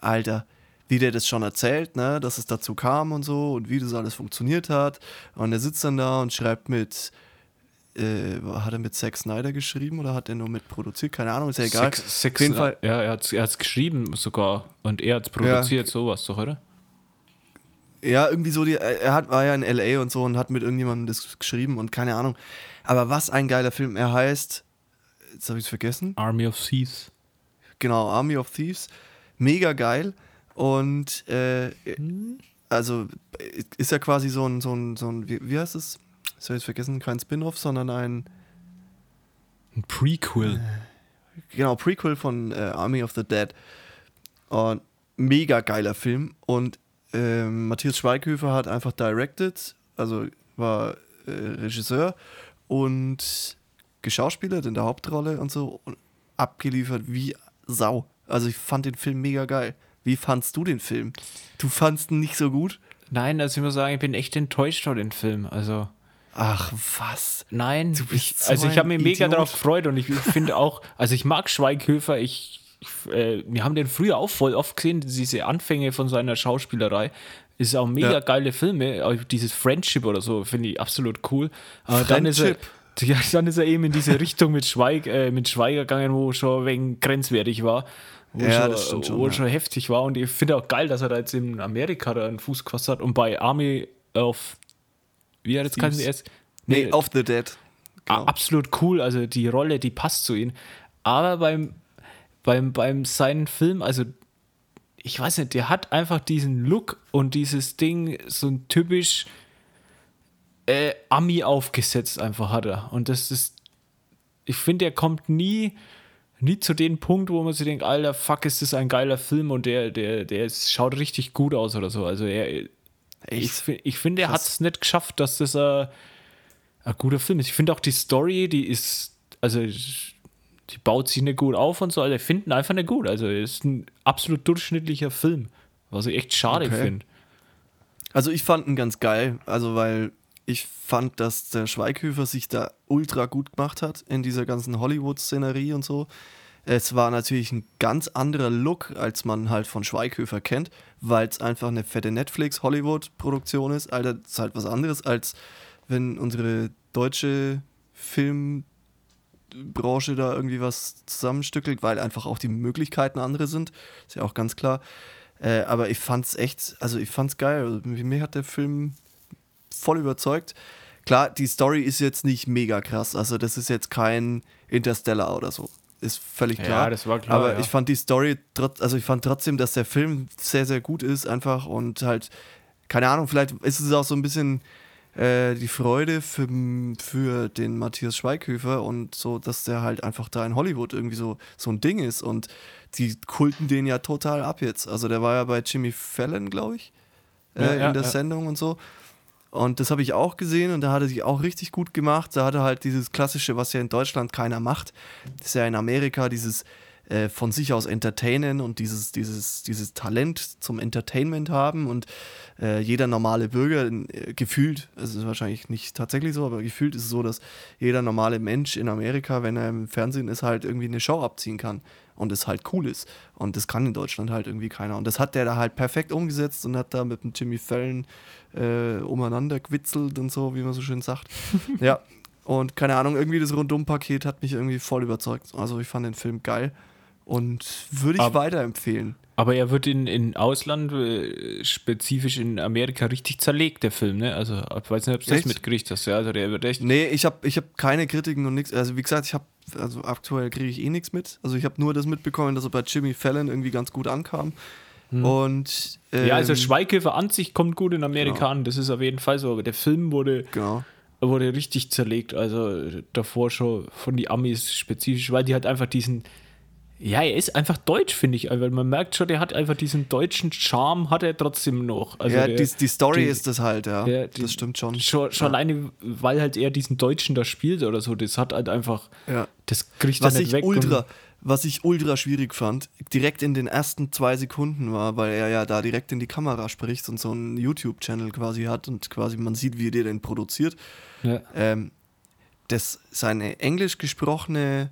Alter, wie der das schon erzählt, ne, dass es dazu kam und so und wie das alles funktioniert hat. Und er sitzt dann da und schreibt mit, äh, hat er mit Zack Snyder geschrieben oder hat er nur mit produziert? Keine Ahnung, ist ja egal.
Sex, Sex,
Auf jeden Fall,
Ja, er hat es geschrieben sogar. Und er hat es produziert, sowas doch, oder?
ja, irgendwie so, die, er hat, war ja in L.A. und so und hat mit irgendjemandem das geschrieben und keine Ahnung. Aber was ein geiler Film. Er heißt, jetzt habe ich es vergessen,
Army of Thieves.
genau, Army of Thieves. Mega geil. Und äh, also ist ja quasi so ein, so ein, so ein wie, wie heißt es? Habe ich vergessen, kein Spin-off, sondern ein
Ein Prequel.
genau, Prequel von äh, Army of the Dead. Und mega geiler Film. Und ähm, Matthias Schweighöfer hat einfach directed, also war äh, Regisseur und geschauspielert in der Hauptrolle und so und abgeliefert wie Sau. Also ich fand den Film mega geil. Wie fandst du den Film? Du fandst ihn nicht so gut?
Nein, also ich muss sagen, ich bin echt enttäuscht von dem Film. Also,
Ach, was?
nein.
Du bist
ich,
so
also ich habe mich mega darauf gefreut und ich finde auch, also ich mag Schweighöfer, ich, ich äh, wir haben den früher auch voll oft gesehen, diese Anfänge von seiner Schauspielerei. Ist auch mega
Ja.
geile Filme, auch dieses Friendship oder so, finde ich absolut cool. Aber dann ist, er,
Friendship?
ja, dann ist er eben in diese Richtung mit, Schweig, äh, mit Schweiger gegangen, wo schon wegen grenzwertig war. Wo,
Ja,
schon,
das stimmt schon,
wo
ja.
schon heftig war. Und ich finde auch geil, dass er da jetzt in Amerika da einen Fuß gefasst hat und bei Army of. Wie hat das kann erst?
Nee, Off the Dead.
A-
Genau.
absolut cool. Also die Rolle, die passt zu ihm. Aber beim, beim, beim seinen Film, also ich weiß nicht, der hat einfach diesen Look und dieses Ding so ein typisch äh, Ami aufgesetzt einfach hat er. Und das ist, ich finde, er kommt nie nie zu dem Punkt, wo man sich denkt, alter, fuck, ist das ein geiler Film und der, der, der ist, schaut richtig gut aus oder so. Also er, ich, ich finde, er hat es nicht geschafft, dass das äh, ein guter Film ist. Ich finde auch die Story, die ist, also die baut sich nicht gut auf und so, also ich finde ihn einfach nicht gut. Also es ist ein absolut durchschnittlicher Film, was ich echt schade
Okay.
finde.
Also ich fand ihn ganz geil, also weil ich fand, dass der Schweighöfer sich da ultra gut gemacht hat in dieser ganzen Hollywood-Szenerie und so. Es war natürlich ein ganz anderer Look, als man halt von Schweighöfer kennt, weil es einfach eine fette Netflix-Hollywood-Produktion ist. Alter, das ist halt was anderes, als wenn unsere deutsche Filmbranche da irgendwie was zusammenstückelt, weil einfach auch die Möglichkeiten andere sind. Ist ja auch ganz klar. Äh, aber ich fand's echt, also ich fand's geil. Also, mich hat der Film voll überzeugt. Klar, die Story ist jetzt nicht mega krass. Also, das ist jetzt kein Interstellar oder so. Ist völlig
Ja,
klar.
das war klar,
Aber
ja.
ich fand die Story, also ich fand trotzdem, dass der Film sehr, sehr gut ist, einfach und halt, keine Ahnung, vielleicht ist es auch so ein bisschen äh, die Freude für, für den Matthias Schweighöfer und so, dass der halt einfach da in Hollywood irgendwie so, so ein Ding ist und die kulten den ja total ab jetzt. Also der war ja bei Jimmy Fallon, glaube ich, äh,
Ja, ja,
in der
ja.
Sendung und so. Und das habe ich auch gesehen und da hat er sich auch richtig gut gemacht. Da hat er halt dieses klassische, was ja in Deutschland keiner macht. Das ist ja in Amerika dieses äh, von sich aus entertainen und dieses, dieses, dieses Talent zum Entertainment haben und äh, jeder normale Bürger äh, gefühlt, es ist wahrscheinlich nicht tatsächlich so, aber gefühlt ist es so, dass jeder normale Mensch in Amerika, wenn er im Fernsehen ist, halt irgendwie eine Show abziehen kann und es halt cool ist. Und das kann in Deutschland halt irgendwie keiner. Und das hat der da halt perfekt umgesetzt und hat da mit dem Jimmy Fallon äh, umeinander gewitzelt und so, wie man so schön sagt. ja. Und keine Ahnung, irgendwie das Rundumpaket hat mich irgendwie voll überzeugt. Also ich fand den Film geil und würde ich
Aber-
weiterempfehlen.
Aber er wird in, in Ausland, äh, spezifisch in Amerika, richtig zerlegt, der Film, ne? Also, ich weiß nicht, ob du das mitgekriegt hast. Ja, also der wird echt.
Nee, ich habe ich hab keine Kritiken und nichts. Also wie gesagt, ich habe, also aktuell kriege ich eh nichts mit. Also ich habe nur das mitbekommen, dass er bei Jimmy Fallon irgendwie ganz gut ankam. Und ähm,
Hm. Ja, also Schweighöfer an sich kommt gut in Amerika
Genau.
an, das ist auf jeden Fall so. Aber der Film wurde,
Genau.
wurde richtig zerlegt. Also davor schon von die Amis spezifisch, weil die halt einfach diesen. Ja, er ist einfach deutsch, finde ich. Weil man merkt schon, der hat einfach diesen deutschen Charme, hat er trotzdem noch. Also
ja,
der,
die, die Story
die-
ist das halt, ja.
der- die-
das stimmt schon.
Schon, schon alleine, weil halt er diesen Deutschen da spielt oder so, das hat halt einfach.
Ja.
Das kriegt er
Was
nicht
ich
weg.
ultra, was ich ultra schwierig fand, direkt in den ersten zwei Sekunden war, weil er ja da direkt in die Kamera spricht und so einen YouTube-Channel quasi hat und quasi man sieht, wie der den produziert.
Ja,
Ähm, das seine englisch gesprochene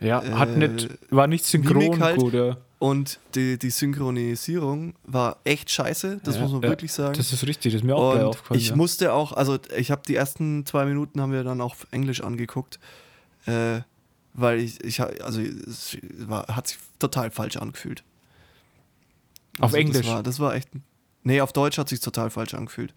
ja hat
äh,
nicht, war nicht synchron
halt.
gut. Ja.
und die, die Synchronisierung war echt scheiße, das
Ja,
muss man
ja,
wirklich sagen.
Das ist richtig, das ist mir auch
Und
aufgefallen.
ich
ja.
musste auch, also ich habe die ersten zwei Minuten haben wir dann auch auf Englisch angeguckt, äh, weil ich, ich also es war, hat sich total falsch angefühlt.
Auf
Also
Englisch?
Das war, das war echt, nee, auf Deutsch hat sich total falsch angefühlt.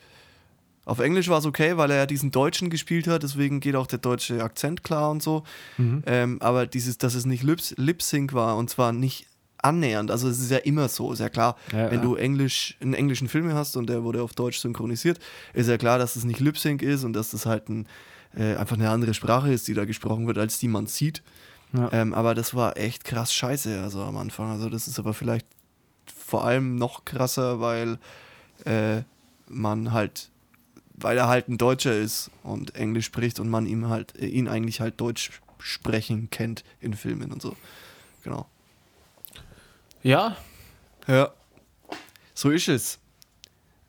Auf Englisch war es okay, weil er ja diesen Deutschen gespielt hat, deswegen geht auch der deutsche Akzent klar und so.
Mhm.
Ähm, aber dieses, dass es nicht Lips- Lip-Sync war und zwar nicht annähernd, also es ist ja immer so, ist ja klar,
Ja,
wenn
ja.
du Englisch, einen englischen Film hast und der wurde auf Deutsch synchronisiert, ist ja klar, dass es nicht Lip-Sync ist und dass das halt ein, äh, einfach eine andere Sprache ist, die da gesprochen wird, als die man sieht.
Ja.
Ähm, aber das war echt krass scheiße, also am Anfang. Also das ist aber vielleicht vor allem noch krasser, weil äh, man halt, weil er halt ein Deutscher ist und Englisch spricht und man ihm halt, äh, ihn eigentlich halt Deutsch sprechen kennt in Filmen und so. Genau.
ja,
Ja. So ist es.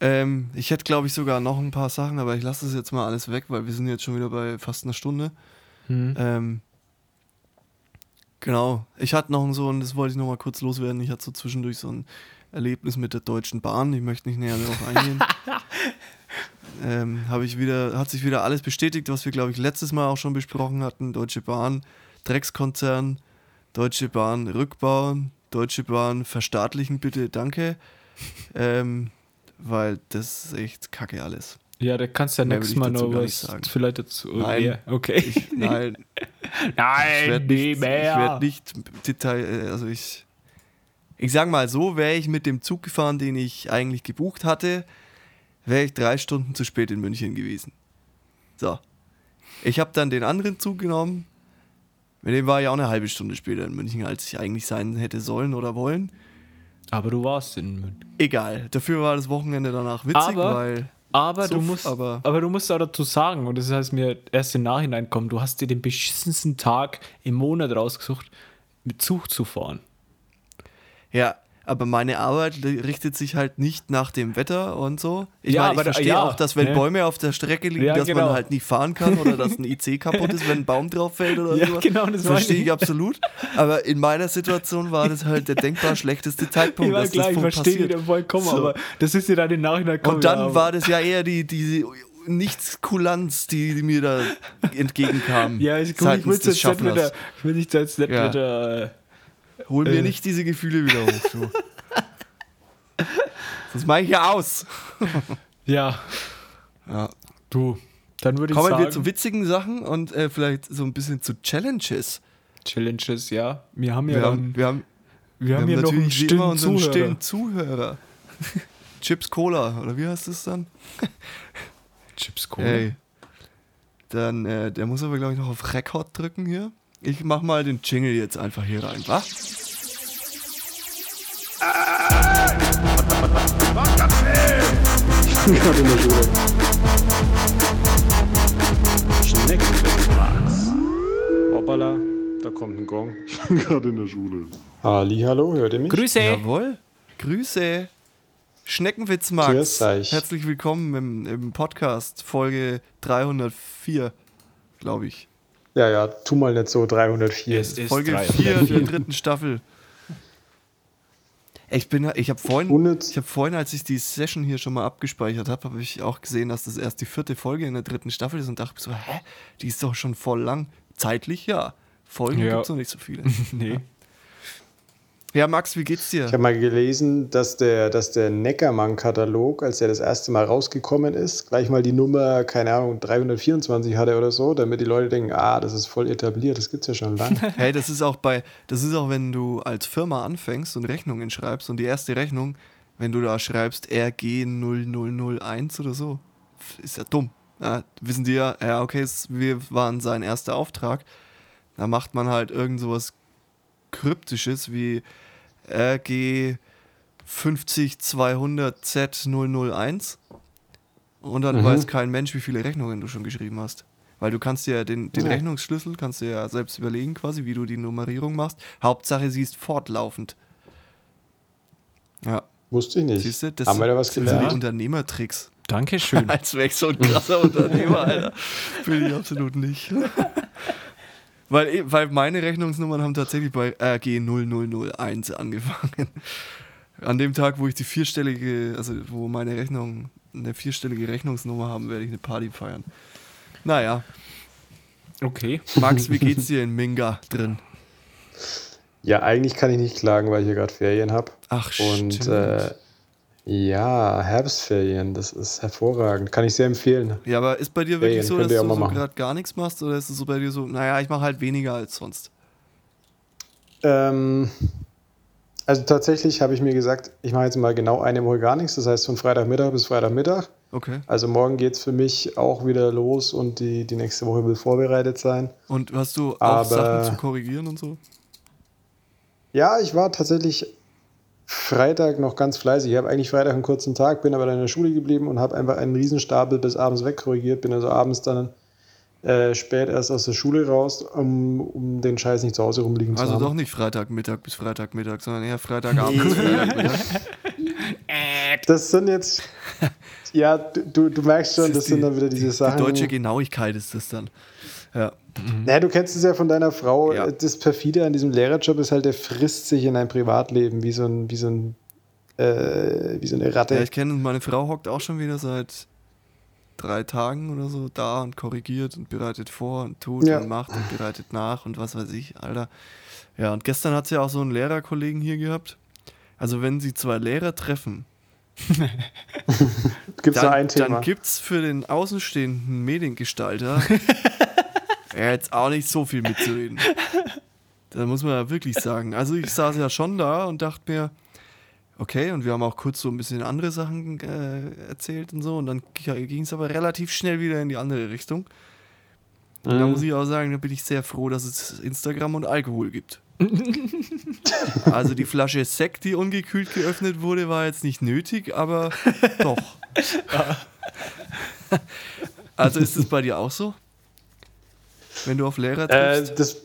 Ähm, ich hätte, glaube ich, sogar noch ein paar Sachen, aber ich lasse das jetzt mal alles weg, weil wir sind jetzt schon wieder bei fast einer Stunde.
hm.
Ähm, genau. Ich hatte noch so, und das wollte ich noch mal kurz loswerden, ich hatte so zwischendurch so ein Erlebnis mit der Deutschen Bahn. Ich möchte nicht näher darauf eingehen. ähm, habe ich wieder, hat sich wieder alles bestätigt, was wir, glaube ich, letztes Mal auch schon besprochen hatten. Deutsche Bahn, Dreckskonzern, Deutsche Bahn rückbauen, Deutsche Bahn verstaatlichen bitte, danke. Ähm, weil das ist echt kacke alles.
ja, da kannst du ja
Mehr
nächstes Mal
ich
noch was
sagen.
vielleicht dazu.
Nein.
Ja, okay.
Ich, nein, ich
Nein,
werde
nie
nicht, ich
mehr.
werd nicht Detail, äh, also ich, ich sag mal so, wäre ich mit dem Zug gefahren, den ich eigentlich gebucht hatte, wäre ich drei Stunden zu spät in München gewesen. So. Ich habe dann den anderen Zug genommen Mit dem war ich auch eine halbe Stunde später in München, als ich eigentlich sein hätte sollen oder wollen.
Aber du warst in München.
Egal. Dafür war das Wochenende danach witzig,
Aber-
weil.
Aber, du
Suff,
musst,
aber-
aber, du musst auch dazu sagen, und das heißt mir erst im Nachhinein kommen, du hast dir den beschissensten Tag im Monat rausgesucht, mit Zug zu fahren.
Ja, aber meine Arbeit richtet sich halt nicht nach dem Wetter und so. Ich
Ja,
meine, ich verstehe
ja,
auch, dass wenn
ne?
Bäume auf der Strecke liegen,
Ja,
dass
genau.
man halt nicht fahren kann oder dass ein IC kaputt ist, wenn ein Baum drauf fällt oder
Ja,
sowas.
genau, das
verstehe
ich.
absolut. Aber in meiner Situation war das halt der denkbar schlechteste Zeitpunkt,
Ich war
dass
klar,
das
ich verstehe
passiert.
vollkommen,
So.
aber das ist dir dann im Nachhinein.
Und dann
ja, aber-
war das ja eher die, diese Nichtskulanz, die, die mir da entgegenkam.
Ja, ist gut, ich will
des
jetzt nicht ich will jetzt nicht
Ja.
wieder.
Hol mir
äh.
nicht diese Gefühle wieder hoch, du. Das mache ich ja aus.
ja,
Ja.
du. Dann würde ich
Kommen
sagen,
wir zu witzigen Sachen und äh, vielleicht so ein bisschen zu Challenges.
Challenges, ja. Wir haben ja
Wir
dann,
haben, wir haben,
wir
wir
haben
haben
hier noch
natürlich wie immer
stillen
unseren
Zuhörer.
stillen Zuhörer. Chips Cola, oder wie heißt das dann?
Chips Cola.
Ey. Dann, äh, der muss aber, glaube ich, noch auf Rekord drücken hier. Ich mach mal den Jingle jetzt einfach hier rein, wa?
Gerade in der Schule. Schneckenwitz. Hoppala, da kommt ein Gong.
Gerade in der Schule.
Ali, hallo, hört ihr mich?
Grüße.
Jawohl. Grüße. Schneckenwitz, Max.
Grüß euch.
Herzlich willkommen im, im Podcast, Folge 304, glaube ich.
Ja, ja, tu mal nicht so 304.
Es ist
Folge
304.
4 der dritten Staffel. Ich bin, ich habe vorhin,
Unnütz.
ich habe vorhin, als ich die Session hier schon mal abgespeichert habe, habe ich auch gesehen, dass das erst die vierte Folge in der dritten Staffel ist und dachte so, hä, die ist doch schon voll lang. Zeitlich ja. Folgen
Ja.
gibt es noch nicht so viele.
Nee.
Ja, Max, wie geht's dir?
Ich habe mal gelesen, dass der, dass der Neckermann-Katalog, als er das erste Mal rausgekommen ist, gleich mal die Nummer, keine Ahnung, 324 hatte oder so, damit die Leute denken, ah, das ist voll etabliert, das gibt's ja schon lange.
Hey, das ist auch bei, das ist auch, wenn du als Firma anfängst und Rechnungen schreibst und die erste Rechnung, wenn du da schreibst RG0001 oder so, ist ja dumm. Ja, wissen die ja, ja, okay, wir waren sein erster Auftrag. Da macht man halt irgend sowas Kryptisches wie RG 50200Z001 und dann
Mhm.
weiß kein Mensch, wie viele Rechnungen du schon geschrieben hast. Weil du kannst ja den, den
Ja.
Rechnungsschlüssel, kannst du ja selbst überlegen quasi, wie du die Nummerierung machst. Hauptsache, sie ist fortlaufend. Ja,
Wusste ich nicht.
siehst du, das
Haben wir da was
sind so die
gelernt?
Unternehmertricks.
Dankeschön.
Als wäre ich so ein krasser Unternehmer, Alter. Bin ich absolut nicht. weil, eh- weil meine Rechnungsnummern haben tatsächlich bei RG0001 angefangen. An dem Tag, wo ich die vierstellige, also wo meine Rechnung eine vierstellige Rechnungsnummer haben, werde ich eine Party feiern. Naja,
Okay.
Max, wie geht's dir in Minga drin?
Ja, eigentlich kann ich nicht klagen, weil ich hier gerade Ferien habe.
Ach,
Und
stimmt.
äh, ja, Herbstferien, das ist hervorragend. Kann ich sehr empfehlen.
Ja, aber ist bei dir wirklich
Ferien
so, dass du so gerade gar nichts machst? Oder ist es so bei dir so, naja, ich mache halt weniger als sonst?
Ähm, also tatsächlich habe ich mir gesagt, ich mache jetzt mal genau eine Woche gar nichts. Das heißt von Freitagmittag bis Freitagmittag.
Okay.
Also morgen geht es für mich auch wieder los und die, die nächste Woche will vorbereitet sein.
Und hast du auch
Aber-
Sachen zu korrigieren und so?
Ja, ich war tatsächlich Freitag noch ganz fleißig. Ich habe eigentlich Freitag einen kurzen Tag, bin aber dann in der Schule geblieben und habe einfach einen Riesenstapel bis abends wegkorrigiert. Bin also abends dann äh, spät erst aus der Schule raus, um, um den Scheiß nicht zu Hause rumliegen zu
Also
haben.
doch nicht Freitagmittag bis Freitagmittag, sondern eher Freitagabend bis Freitagmittag.
Das sind jetzt, ja, du, du, merkst schon, das, sind
die-
dann wieder diese
Die
Sachen.
deutsche Genauigkeit ist das dann. Ja.
Naja, du kennst es ja von deiner Frau.
Ja.
Das perfide an diesem Lehrerjob ist halt, der frisst sich in dein Privatleben wie so ein, wie so ein, äh, wie so eine Ratte.
ja, ich kenne, meine Frau hockt auch schon wieder seit drei Tagen oder so da und korrigiert und bereitet vor und tut
Ja.
und macht und bereitet nach und was weiß ich, Alter. Ja, und gestern hat sie ja auch so einen Lehrerkollegen hier gehabt. Also wenn sie zwei Lehrer treffen,
Gibt es nur
dann,
ein Thema.
dann gibt es für den außenstehenden Mediengestalter ja, jetzt auch nicht so viel mitzureden. Da muss man ja wirklich sagen. Also ich saß ja schon da und dachte mir, okay, und wir haben auch kurz so ein bisschen andere Sachen äh, erzählt und so, und dann ging es aber relativ schnell wieder in die andere Richtung. Da muss ich auch sagen, da bin ich sehr froh, dass es Instagram und Alkohol gibt. also die Flasche Sekt, die ungekühlt geöffnet wurde, war jetzt nicht nötig, aber doch. also ist es bei dir auch so? Wenn du auf Lehrer
Äh,
triffst?
das,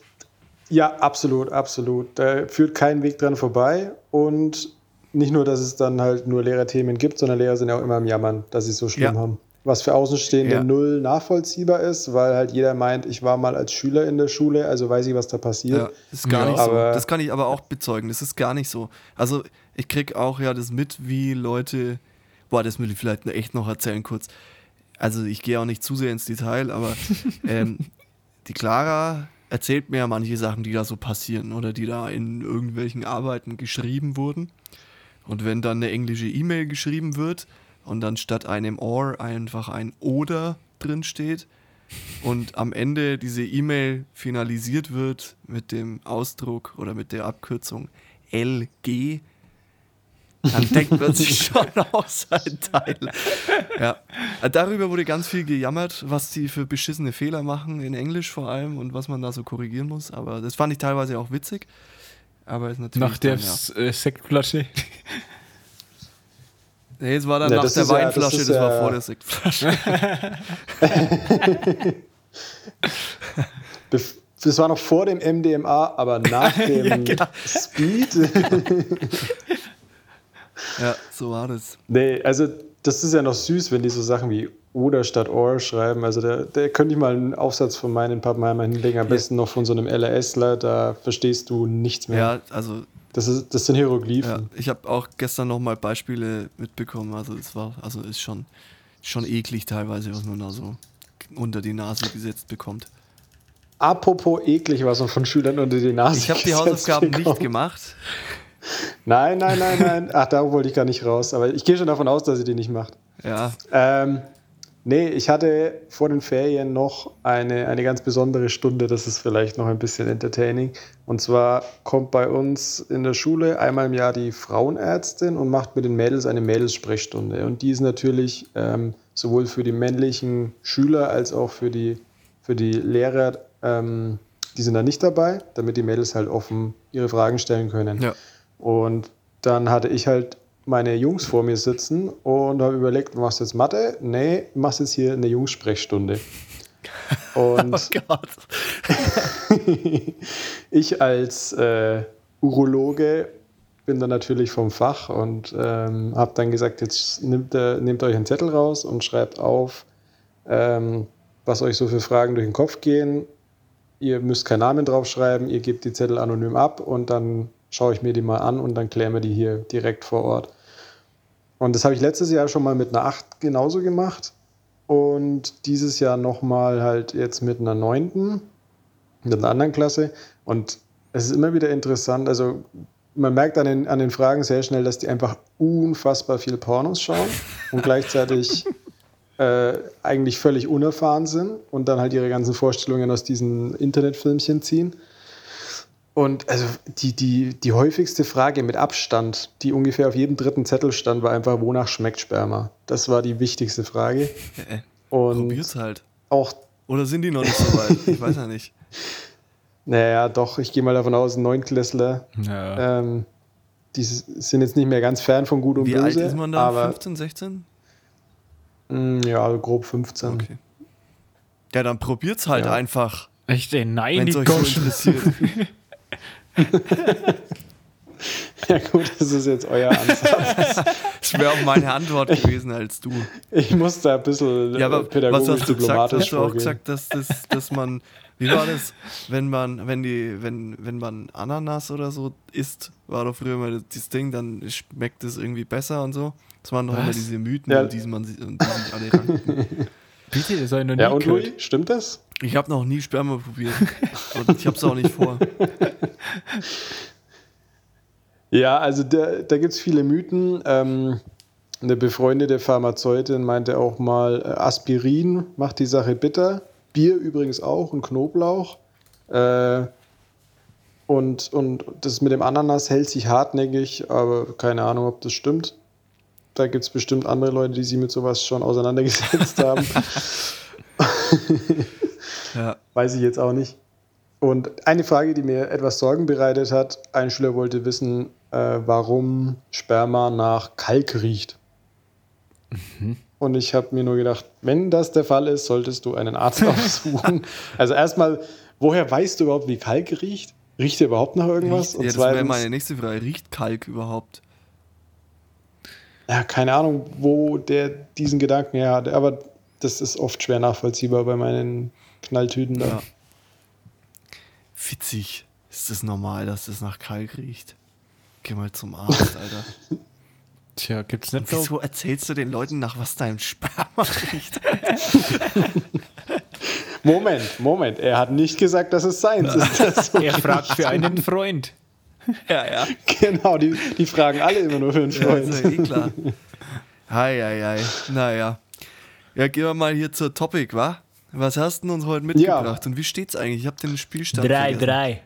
ja, absolut, absolut. Da führt kein Weg dran vorbei. Und nicht nur, dass es dann halt nur Lehrerthemen gibt, sondern Lehrer sind ja auch immer am Jammern, dass sie es so schlimm
Ja.
haben. Was für Außenstehende
Ja.
null nachvollziehbar ist, weil halt jeder meint, ich war mal als Schüler in der Schule, also weiß ich, was da passiert.
Ja, das ist gar
Ja,
nicht so.
aber-
Das kann ich aber auch bezeugen. Das ist gar nicht so. Also ich krieg auch ja das mit, wie Leute. Boah, das will ich vielleicht echt noch erzählen kurz. Also ich gehe auch nicht zu sehr ins Detail, aber ähm, die Clara erzählt mir ja manche Sachen, die da so passieren oder die da in irgendwelchen Arbeiten geschrieben wurden. Und wenn dann eine englische E-Mail geschrieben wird und dann statt einem or einfach ein oder drin steht und am Ende diese E-Mail finalisiert wird mit dem Ausdruck oder mit der Abkürzung LG, dann denkt man sich schon aus ein Teil. Ja. Darüber wurde ganz viel gejammert, was die für beschissene Fehler machen, in Englisch vor allem und was man da so korrigieren muss. Aber das fand ich teilweise auch witzig. Aber ist natürlich.
Nach der
ja.
Äh, Sektflasche.
Nee, es war dann
Ja,
nach
das
der
ist ja- das
Weinflasche, das, war
ja-
vor der Sektflasche.
Das war noch vor dem MDMA, aber nach dem
genau.
Speed.
Ja, so war das.
nee, also das ist ja noch süß, wenn die so Sachen wie oder statt or schreiben. Also da, da könnte ich mal einen Aufsatz von meinen Pappenheimer hinlegen, am besten noch von so einem LRSler, da verstehst du nichts mehr.
Ja, also
Das, ist, das sind
ja,
Hieroglyphen.
ich habe auch gestern noch mal Beispiele mitbekommen. Also es war, also ist schon, schon eklig teilweise, was man da so unter die Nase gesetzt bekommt.
Apropos eklig, was man von Schülern unter die Nase
Ich habe die Hausaufgaben nicht
bekommt.
gemacht.
Nein, nein, nein, nein. Ach, da wollte ich gar nicht raus. Aber ich gehe schon davon aus, dass sie die nicht macht.
Ja,
Ähm, nee, ich hatte vor den Ferien noch eine, eine ganz besondere Stunde. Das ist vielleicht noch ein bisschen entertaining. Und zwar kommt bei uns in der Schule einmal im Jahr die Frauenärztin und macht mit den Mädels eine Mädelssprechstunde. Und die ist natürlich ähm, sowohl für die männlichen Schüler als auch für die, für die Lehrer, ähm, die sind da nicht dabei, damit die Mädels halt offen ihre Fragen stellen können.
ja.
Und dann hatte ich halt meine Jungs vor mir sitzen und habe überlegt, machst du jetzt Mathe? Nee, machst jetzt hier eine Jungssprechstunde. Und
Oh Gott.
ich als äh, Urologe bin dann natürlich vom Fach und ähm, habe dann gesagt, jetzt nehmt, äh, nehmt euch einen Zettel raus und schreibt auf, ähm, was euch so für Fragen durch den Kopf gehen. Ihr müsst keinen Namen draufschreiben, ihr gebt die Zettel anonym ab und dann schaue ich mir die mal an und dann klären wir die hier direkt vor Ort. Und das habe ich letztes Jahr schon mal mit einer 8 genauso gemacht und dieses Jahr nochmal halt jetzt mit einer 9. mit einer anderen Klasse. Und es ist immer wieder interessant, also man merkt an den, an den Fragen sehr schnell, dass die einfach unfassbar viel Pornos schauen und gleichzeitig äh, eigentlich völlig unerfahren sind und dann halt ihre ganzen Vorstellungen aus diesen Internetfilmchen ziehen. Und also die, die, die häufigste Frage mit Abstand, die ungefähr auf jedem dritten Zettel stand, war einfach, wonach schmeckt Sperma? Das war die wichtigste Frage. Und
Probier's halt.
auch,
Oder sind die noch nicht so weit? Ich weiß ja nicht.
naja, doch, ich gehe mal davon aus, Neunklässler,
Ja.
ähm, die sind jetzt nicht mehr ganz fern von Gut und
Wie
Böse.
alt ist man da?
Aber
15, 16?
mh, ja, grob 15.
Okay. Ja, dann probiert's halt
Ja.
einfach,
Echt, ey, nein,
wenn
die
euch so interessiert.
Ja gut, das ist jetzt euer Ansatz.
Das wäre auch meine Antwort gewesen als du.
ich muss da ein bisschen
Ja,
äh,
aber was
pädagogisch
hast du gesagt?
diplomatisch
Hast du auch gesagt, dass, das, dass man, wie war das, wenn man, wenn die, wenn, wenn man Ananas oder so isst, war doch früher mal das Ding, dann schmeckt es irgendwie besser und so. Das waren doch immer
Was?
diese Mythen,
Ja.
die man die sich alle ranken.
Bitte, das habe ich noch nie
ja, und
gehört.
Louis, stimmt das?
Ich habe noch nie Sperma probiert. Und ich habe es auch nicht vor.
Ja, also da, da gibt es viele Mythen. Ähm, eine befreundete Pharmazeutin meinte auch mal, äh, Aspirin macht die Sache bitter. Bier übrigens auch und Knoblauch. Äh, und, und das mit dem Ananas hält sich hartnäckig, aber keine Ahnung, ob das stimmt. Da gibt es bestimmt andere Leute, die sich mit sowas schon auseinandergesetzt haben.
Ja.
weiß ich jetzt auch nicht. Und eine Frage, die mir etwas Sorgen bereitet hat, ein Schüler wollte wissen, äh, warum Sperma nach Kalk riecht. Und ich habe mir nur gedacht, wenn das der Fall ist, solltest du einen Arzt aufsuchen. also erstmal, woher weißt du überhaupt, wie Kalk riecht? Riecht er überhaupt nach irgendwas?
ja, das wäre meine nächste Frage. Riecht Kalk überhaupt?
ja, keine Ahnung, wo der diesen Gedanken her hat, aber das ist oft schwer nachvollziehbar bei meinen Knalltüten da.
Ja. Witzig. Ist das normal, dass das nach Kalk riecht? Geh mal zum Arzt, Alter.
Tja, gibt's nicht so.
wieso erzählst du den Leuten nach, was dein Sperma riecht?
Moment, Moment, er hat nicht gesagt, dass es seins ist. Das so
Er fragt für einen Freund.
ja, ja.
genau, die, die fragen alle immer nur für einen
Ja,
Freund.
ist ja eh klar. Hei, hei, hei. Naja. Ja, gehen wir mal hier zur Topic, wa? Was hast du uns heute mitgebracht und wie steht's eigentlich? Ich habe den Spielstand vergessen.
drei.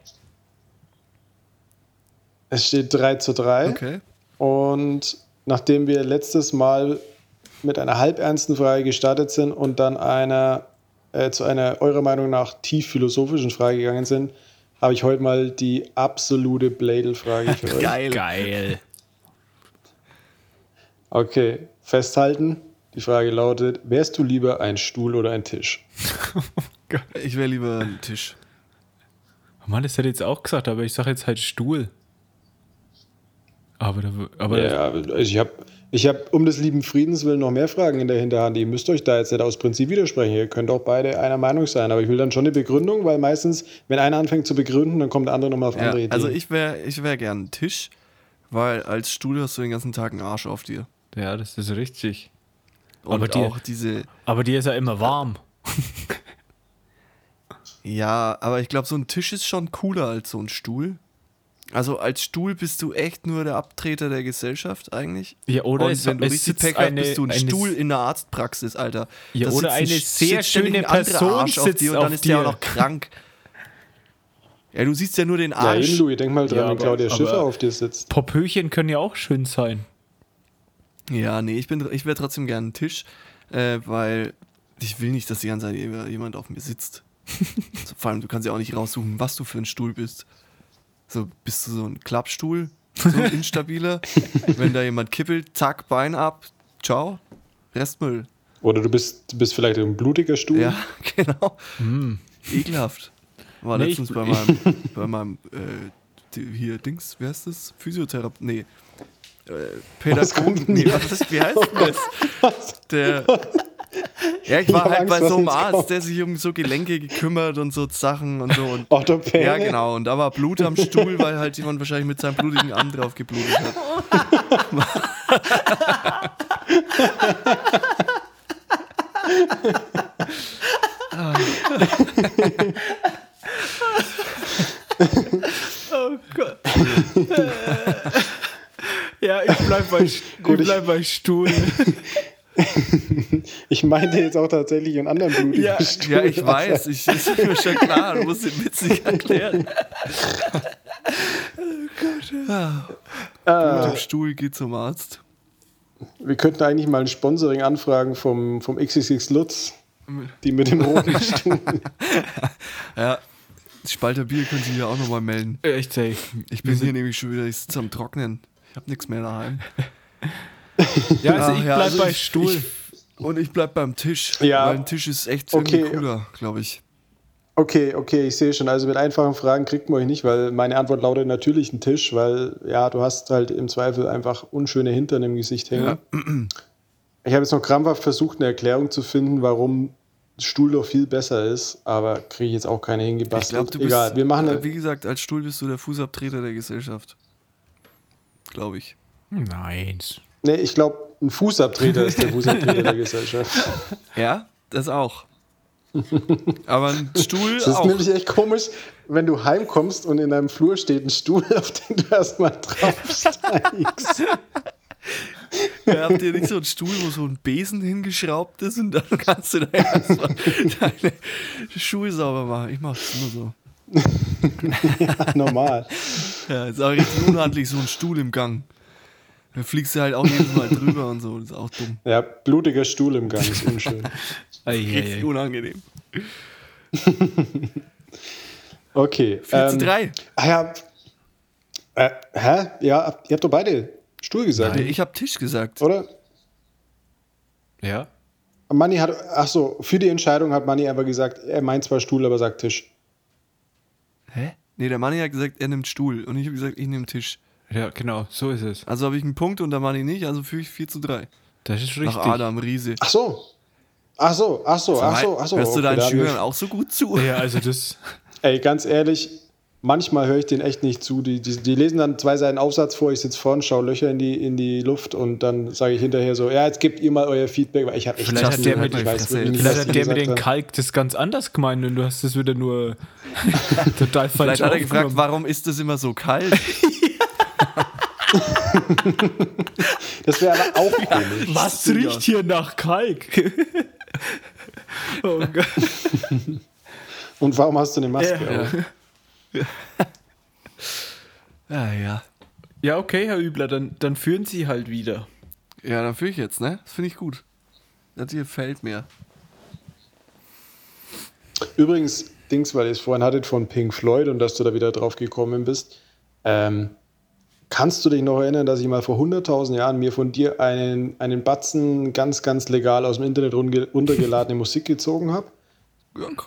Es steht 3 zu 3.
Okay.
Und nachdem wir letztes Mal mit einer halbernsten Frage gestartet sind und dann einer, äh, zu einer eurer Meinung nach tief philosophischen Frage gegangen sind, habe ich heute mal die absolute Bladel-Frage für euch.
Geil.
Geil.
Okay, festhalten. Die Frage lautet: Wärst du lieber ein Stuhl oder ein Tisch?
Ich wäre lieber ein Tisch.
Mann, das hätte ich jetzt auch gesagt, aber ich sage jetzt halt Stuhl. Aber, da, aber
Ja, ich habe ich hab um des lieben Friedens willen noch mehr Fragen in der Hinterhand. Ihr müsst euch da jetzt nicht aus Prinzip widersprechen. Ihr könnt auch beide einer Meinung sein. Aber ich will dann schon eine Begründung, weil meistens, wenn einer anfängt zu begründen, dann kommt der andere nochmal auf
Ja,
andere Ideen.
also ich wäre ich wär gern ein Tisch, weil als Stuhl hast du den ganzen Tag einen Arsch auf dir.
ja, das ist richtig.
Und
Aber die-
auch diese,
Aber die ist ja immer warm.
ja, aber ich glaube, so ein Tisch ist schon cooler als so ein Stuhl. Also als Stuhl bist du echt nur der Abtreter der Gesellschaft eigentlich.
Ja, oder
Und
es-
wenn du
es
richtig Pech hast,
eine-
bist du ein
eine-
Stuhl in der Arztpraxis, Alter.
Ja,
Da
oder eine sehr schöne Person
Arsch auf
sitzt
dir und dann ist der auch
dir.
noch krank. Ja, du siehst ja nur den
ja,
Arsch.
eben, Louis, denk mal dran,
Ja,
wenn
aber-
Claudia Schiffer auf dir sitzt.
Popöchen können ja auch schön sein.
Ja, nee, ich, bin, ich wäre trotzdem gern ein Tisch, äh, weil ich will nicht, dass die ganze Zeit jemand auf mir sitzt. so, vor allem, du kannst ja auch nicht raussuchen, was du für ein Stuhl bist. So, bist du so ein Klappstuhl, so ein instabiler? Wenn da jemand kippelt, zack, Bein ab, ciao, Restmüll.
Oder du bist, du bist vielleicht ein blutiger Stuhl.
Ja, genau. Ekelhaft. War
Nee,
letztens
ich-
bei meinem, bei meinem äh, hier Dings, wie heißt das? Physiotherapeut, nee. Äh, Pädagogen, nee, was ist, wie heißt denn das? Der, ja, ich war
hab
halt
Angst,
bei so einem Arzt,
kommt.
der sich um so Gelenke gekümmert und so Sachen und so. Und,
Orthopäde?
ja, genau. Und da war Blut am Stuhl, weil halt jemand wahrscheinlich mit seinem blutigen Arm drauf geblutet hat.
Oh Gott. Ja, ich bleib bei, ich
Gut, ich-
bleib bei Stuhl.
Ich meinte jetzt auch tatsächlich einen anderen blutigen
Ja,
Stuhl.
Ja, ich weiß, ich, ist mir schon klar, du musst den Witz nicht erklären. Blut im Stuhl geht zum Arzt.
Wir könnten eigentlich mal ein Sponsoring anfragen vom, vom XXX Lutz. Die mit dem roten Stuhl.
Ja, Spalter Bier können Sie hier auch nochmal melden.
Echt, ey.
Ich bin hier nämlich schon wieder, ich sitze am Trocknen. Ich habe nichts mehr daheim.
Ja, also ich
ja,
bleib
also
bei
ich-
Stuhl.
Ich, und ich bleib beim Tisch.
Ja.
Weil ein Tisch ist echt
Okay.
cooler, glaube ich.
Okay, okay, ich sehe schon. Also mit einfachen Fragen kriegt man euch nicht, weil meine Antwort lautet natürlich ein Tisch, weil ja, du hast halt im Zweifel einfach unschöne Hintern im Gesicht hängen. Ich habe jetzt noch krampfhaft versucht, eine Erklärung zu finden, warum Stuhl doch viel besser ist, aber kriege ich jetzt auch keine
Ich
hingebastelt.
glaube, du bist,
Egal, wir machen
äh, wie gesagt, als Stuhl bist du der Fußabtreter der Gesellschaft. Glaube ich.
Nein.
Nee, ich glaube, ein Fußabtreter ist der Fußabtreter der Gesellschaft.
Ja, das auch. Aber ein Stuhl
Das ist
auch.
nämlich echt komisch, wenn du heimkommst und in deinem Flur steht ein Stuhl, auf den du erstmal draufsteigst.
Ja, habt ihr nicht so einen Stuhl, wo so ein Besen hingeschraubt ist und dann kannst du da erstmal deine Schuhe sauber machen? Ich mach das nur so.
Normal.
Ja, ist auch richtig unhandlich, so ein Stuhl im Gang. Da fliegst du halt auch jedes Mal drüber und so. Das ist auch dumm.
Ja, blutiger Stuhl im Gang ist unschön.
Richtig unangenehm.
Okay.
4 zu
ähm,
3.
Ah ja. Äh, hä? Ja, ihr habt doch beide Stuhl gesagt,
Nee, ich habe Tisch gesagt.
oder?
Ja.
Manni hat, ach so, für die Entscheidung hat Manni einfach gesagt, er meint zwar Stuhl, aber sagt Tisch.
Hä? Nee, der Manni hat gesagt, er nimmt Stuhl. Und ich habe gesagt, ich nehme Tisch.
Ja, genau, so ist es.
Also habe ich einen Punkt und der Manni nicht, also führe ich 4 zu 3.
Das ist richtig.
Nach Adam Riese.
Ach so. Ach so, ach so, ach so, ach so.
Hörst du deinen Schülern auch so gut zu?
Ja, also das.
Ey, ganz ehrlich, manchmal höre ich denen echt nicht zu. Die, die, die lesen dann zwei Seiten Aufsatz vor, ich sitze vorne, schaue Löcher in die, in die Luft und dann sage ich hinterher so, ja, jetzt gebt ihr mal euer Feedback, weil ich habe echt
Vielleicht hat der mit-
weiß wirklich nicht,
Vielleicht hat der mit
haben.
Kalk das ganz anders gemeint und du hast das wieder nur total falsch
Vielleicht hat er gefragt, warum ist das immer so kalt?
Das wäre aber auch komisch.
Was riecht hier nach Kalk? oh Gott.
Und warum hast du eine Maske
Ja.
Ja, ja.
Ja, okay, Herr Übler, dann, dann führen Sie halt wieder.
Ja, dann führe ich jetzt, ne? Das finde ich gut. Das hier fällt mir.
Übrigens, Dings, weil ihr es vorhin hattet von Pink Floyd und dass du da wieder drauf gekommen bist. Ähm, kannst du dich noch erinnern, dass ich mal vor 100.000 Jahren mir von dir einen, einen Batzen ganz, ganz legal aus dem Internet runtergeladene Musik gezogen habe?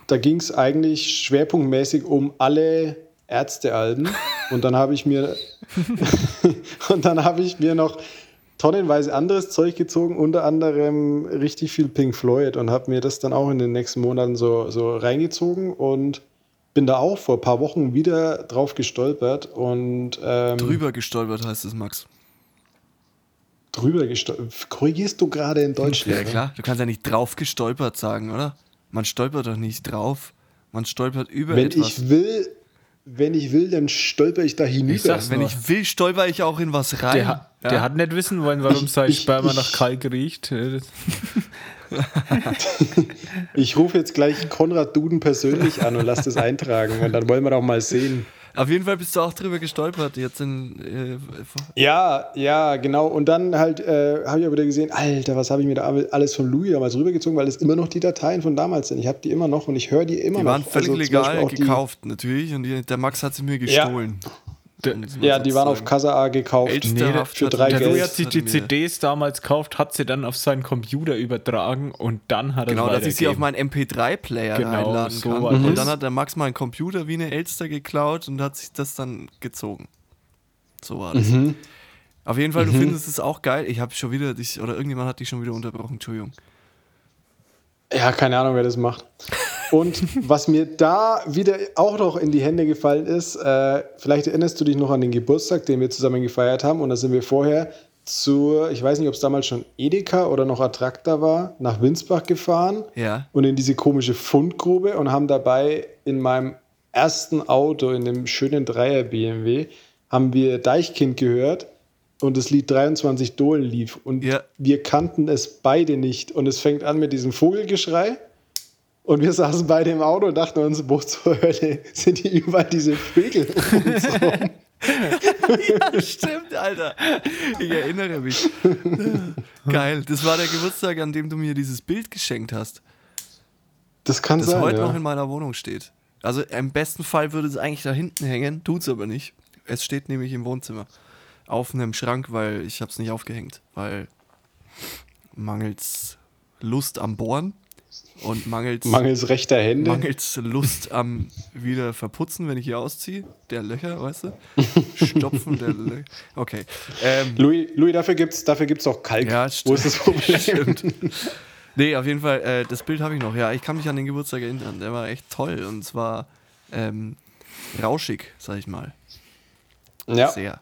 Da ging es eigentlich schwerpunktmäßig um alle Ärztealben und dann habe ich mir und dann habe ich mir noch tonnenweise anderes Zeug gezogen, unter anderem richtig viel Pink Floyd und habe mir das dann auch in den nächsten Monaten so, so reingezogen und bin da auch vor ein paar Wochen wieder drauf gestolpert und ähm,
Drüber gestolpert heißt es, Max.
drüber gestolpert. Korrigierst du gerade in Deutsch?
Ja,
Lehrer?
klar. Du kannst ja nicht drauf gestolpert sagen, oder? Man stolpert doch nicht drauf. Man stolpert über
Wenn
etwas.
ich will, wenn ich will, dann stolper ich da hinüber.
Ich sag's
Wenn
nur.
ich will, stolper ich auch in was rein.
Der, ha-
ja?
der hat nicht wissen wollen, warum
Ich-
sein
ich-
Sperma
ich-
nach Kalk riecht.
Ich rufe jetzt gleich Konrad Duden persönlich an und lass das eintragen und dann wollen wir doch mal sehen.
Auf jeden Fall bist du auch drüber gestolpert. Jetzt in. Äh,
Ja, ja, genau. Und dann halt äh, habe ich auch wieder gesehen, Alter, was habe ich mir da alles von Louis damals rübergezogen, weil es immer noch die Dateien von damals sind. Ich habe die immer noch und ich höre die immer
die
noch.
waren völlig
Also
legal
die-
gekauft, natürlich. Und die, der Max hat sie mir gestohlen. Um mal
Ja, die waren auf
sagen.
Casa A gekauft.
Ältester
für drei
Der
Geld.
Louis hat sich die. CDs damals gekauft, hat sie dann auf seinen Computer übertragen und dann hat er
Genau, dass ich sie auf meinen MP3-Player
Genau,
einladen
so
kann. Und dann hat der Max meinen Computer wie eine Elster geklaut und hat sich das dann gezogen. So war das.
Mhm.
Auf jeden Fall, du findest es auch geil. Ich habe schon wieder dich, oder irgendjemand hat dich schon wieder unterbrochen, Entschuldigung.
Ja, keine Ahnung, wer das macht. Und was mir da wieder auch noch in die Hände gefallen ist, äh, vielleicht erinnerst du dich noch an den Geburtstag, den wir zusammen gefeiert haben. Und da sind wir vorher zur, ich weiß nicht, ob es damals schon Edeka oder noch Attrakta war, nach Winsbach gefahren.
Ja.
Und in diese komische Fundgrube und haben dabei in meinem ersten Auto, in dem schönen Dreier BMW, haben wir Deichkind gehört und das Lied 23 Dohlen lief. Und
Ja.
wir kannten es beide nicht. Und es fängt an mit diesem Vogelgeschrei. Und wir saßen beide im Auto und dachten uns, wo zur Hölle sind hier überall diese Vögel um uns rum?
ja, stimmt, Alter. Ich erinnere mich. Geil. Das war der Geburtstag, an dem du mir dieses Bild geschenkt hast,
Das kann
das
sein,
heute
ja.
noch in meiner Wohnung steht. Also im besten Fall würde es eigentlich da hinten hängen, tut's aber nicht. Es steht nämlich im Wohnzimmer. Auf einem Schrank, weil ich habe es nicht aufgehängt, weil mangels Lust am Bohren und mangels,
Mangels rechter Hände.
mangels Lust am wieder verputzen, wenn ich hier ausziehe. Der Löcher, weißt du? Stopfen der Löcher. Okay. Ähm,
Louis, Louis, dafür gibt es dafür gibt's auch Kalk.
Ja,
Wo ist das Problem?
Stimmt. Nee, auf jeden Fall, äh, das Bild habe ich noch. Ja, ich kann mich an den Geburtstag erinnern. Der war echt toll und zwar ähm, rauschig, sag ich mal.
Ja,
Sehr.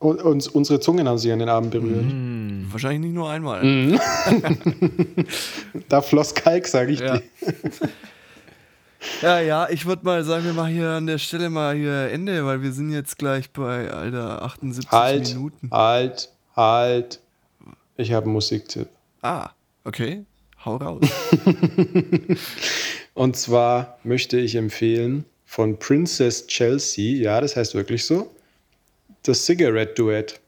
Und, uns, unsere Zungen haben sich an den Abend berührt.
Wahrscheinlich nicht nur einmal.
Mhm. Da floss Kalk, sage ich
Ja.
dir.
Ja, ja, ich würde mal sagen, wir machen hier an der Stelle mal hier Ende, weil wir sind jetzt gleich bei, Alter, 78
Halt,
Minuten.
halt, halt. Ich habe einen Musiktipp.
Ah, okay. Hau raus.
Und zwar möchte ich empfehlen von Princess Chelsea, ja, das heißt wirklich so, das Cigarette Duett.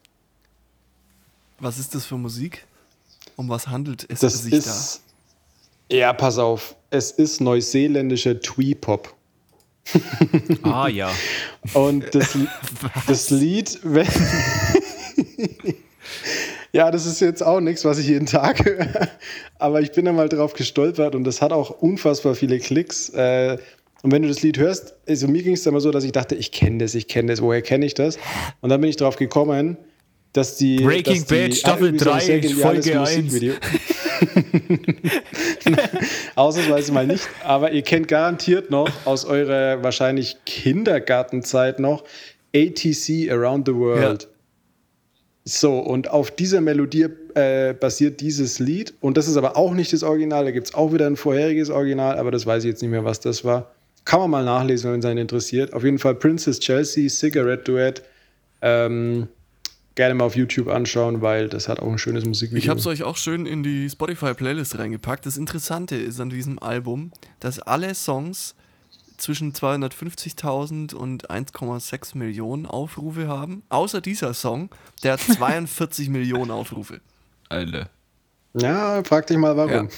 Was ist das für Musik? Um was handelt es
Das
sich
ist. Ja, pass auf. es ist neuseeländischer Twee-Pop.
Ah ja.
Und das, das Lied, wenn- ja, das ist jetzt auch nichts, was ich jeden Tag höre, aber ich bin da mal drauf gestolpert und das hat auch unfassbar viele Klicks. Äh, Und wenn du das Lied hörst, also mir ging es immer so, dass ich dachte, ich kenne das, ich kenne das, woher kenne ich das? Und dann bin ich drauf gekommen, dass die
Breaking
dass die,
Bad, Staffel
irgendwie so ein
3,
sehr geniales
Folge 1.
Musikvideo- Ausnahmsweise mal nicht, aber ihr kennt garantiert noch aus eurer wahrscheinlich Kindergartenzeit noch ATC Around the World. So, und auf dieser Melodie äh, basiert dieses Lied. Und das ist aber auch nicht das Original. Da gibt es auch wieder ein vorheriges Original, aber das weiß ich jetzt nicht mehr, was das war. Kann man mal nachlesen, wenn es einen interessiert. Auf jeden Fall Princess Chelsea, Cigarette Duet. Ähm, gerne mal auf YouTube anschauen, weil das hat auch ein schönes Musikvideo.
Ich habe es euch auch schön in die Spotify-Playlist reingepackt. Das Interessante ist an diesem Album, dass alle Songs zwischen 250.000 und 1,6 Millionen Aufrufe haben. Außer dieser Song, der hat 42 Millionen Aufrufe.
Alter.
Ja, frag dich mal warum.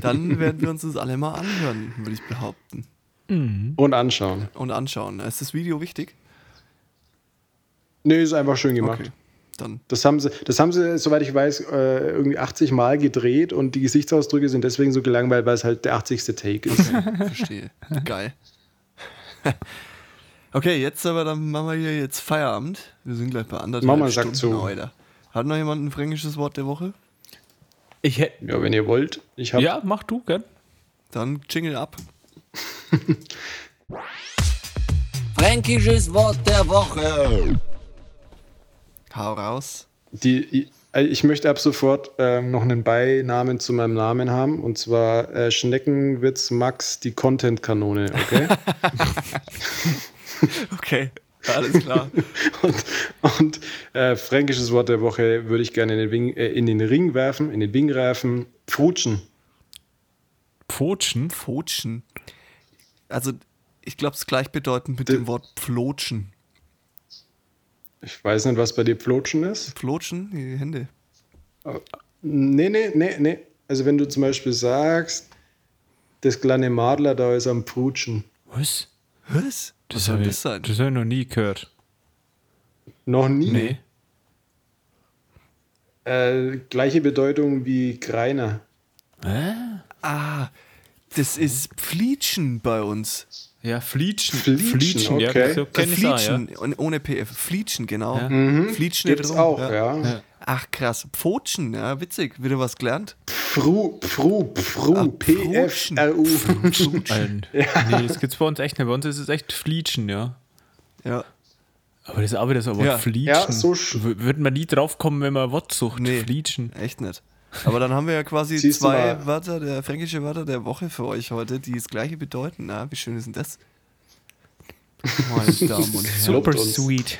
Dann werden wir uns das alle mal anhören, würde ich behaupten.
Und anschauen.
Und anschauen. Ist das Video wichtig?
Nee, ist einfach schön gemacht.
Okay. Dann
Das haben sie, das haben sie, soweit ich weiß, äh, irgendwie 80 Mal gedreht und die Gesichtsausdrücke sind deswegen so gelangweilt, weil es halt der 80. Take ist.
verstehe. Geil. Okay, jetzt aber dann machen wir hier jetzt Feierabend. Wir sind gleich bei anderthalb
einen Sack
Stunden,
zu.
Alter. Hat noch jemand ein fränkisches Wort der Woche?
Ich hätte.
ja, wenn ihr wollt. Ich habe
Ja, mach du, gell?
Dann Jingle ab.
Fränkisches Wort der Woche.
Hau raus.
die. äh, Ich möchte ab sofort ähm, noch einen Beinamen zu meinem Namen haben und zwar äh, Schneckenwitz Max, die Content-Kanone, okay?
Okay, alles klar.
und und äh, fränkisches Wort der Woche würde ich gerne in den, Wing, äh, in den Ring werfen, in den Wing werfen. Frutschen.
Pfotschen?
Pfotschen. Also, ich glaube, es ist gleichbedeutend mit dem Wort Pflotschen.
Ich weiß nicht, was bei dir Pflotschen ist.
Pflotschen, die Hände.
Nee, nee, nee, nee. Also wenn du zum Beispiel sagst, das kleine Madler da ist am Prutschen.
Was?
Was?
Hab ich-
das sein?
Das habe ich noch nie gehört.
Noch nie.
Nee.
Äh, gleiche Bedeutung wie Greiner.
Ah, das ist Pflietschen bei uns.
Ja, Flietschen.
Flietschen,
ja,
okay.
so kenn ich's auch, ja.
Flietschen, und ohne PF. Flietschen, genau.
Ja.
Flietschen
Gibt's
drum,
auch, ja.
Ach krass, Pfotschen, ja, witzig. Wieder was gelernt?
Pfru, Pfru, Pfru,
Ah,
P-F-R-U.
Ein, Nee, das gibt's bei uns echt nicht. Bei uns ist es echt Flietschen, ja.
Ja.
Aber das ist auch wieder so, aber
Ja.
Flietschen.
Ja, so
Würde man nie drauf kommen, wenn man Wort sucht.
Nee.
Flietschen.
Echt nicht. Aber dann haben wir ja quasi
Siehst
zwei. Wörter, der fränkische Wörter der Woche für euch heute, die das gleiche bedeuten. Na, wie schön ist denn das? Meine Damen und Herren.
Super sweet.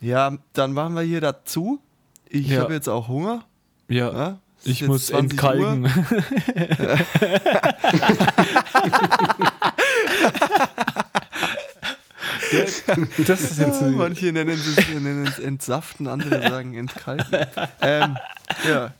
Ja, dann machen wir hier dazu. Ich
Ja.
habe jetzt auch Hunger.
Ja.
Ja,
ich muss
20
entkalken. das ist jetzt
Ja, manche nennen es, nennen es entsaften, andere sagen entkalken. ähm, ja,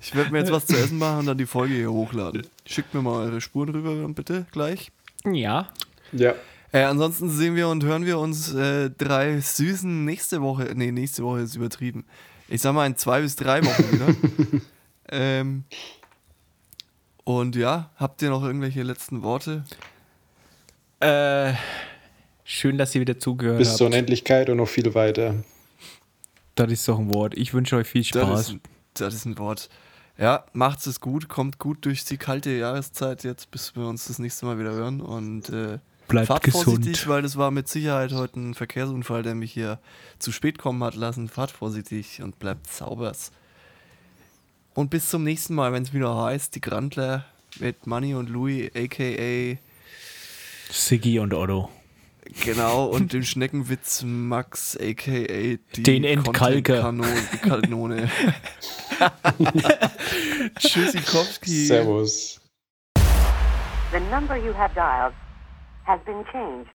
ich werde mir jetzt was zu essen machen und dann die Folge hier hochladen. Schickt mir mal eure Spuren rüber dann bitte gleich.
Ja.
Ja.
Äh, ansonsten sehen wir und hören wir uns äh, drei Süßen nächste Woche. Nee, nächste Woche ist übertrieben. Ich sag mal in zwei bis drei Wochen wieder. ähm, und ja, habt ihr noch irgendwelche letzten Worte?
Äh, schön, dass ihr wieder zugehört
Bis
habt.
zur Unendlichkeit und noch viel weiter.
Das ist doch ein Wort. Ich wünsche euch viel
Das
Spaß.
ist, das ist ein Wort. Ja, macht's es gut, kommt gut durch die kalte Jahreszeit jetzt, bis wir uns das nächste Mal wieder hören. Und äh,
Bleibt
fahrt
gesund.
vorsichtig, weil das war mit Sicherheit heute ein Verkehrsunfall, der mich hier zu spät kommen hat lassen. Fahrt vorsichtig und bleibt saubers. Und bis zum nächsten Mal, wenn es wieder heißt, die Grandler mit Manny und Louis, aka
Siggi und Otto.
Genau, und dem Schneckenwitz Max, a.k.a. die
Den Entkalker.
Kanone. Tschüssikowski.
Servus.
The number you have dialed has been changed.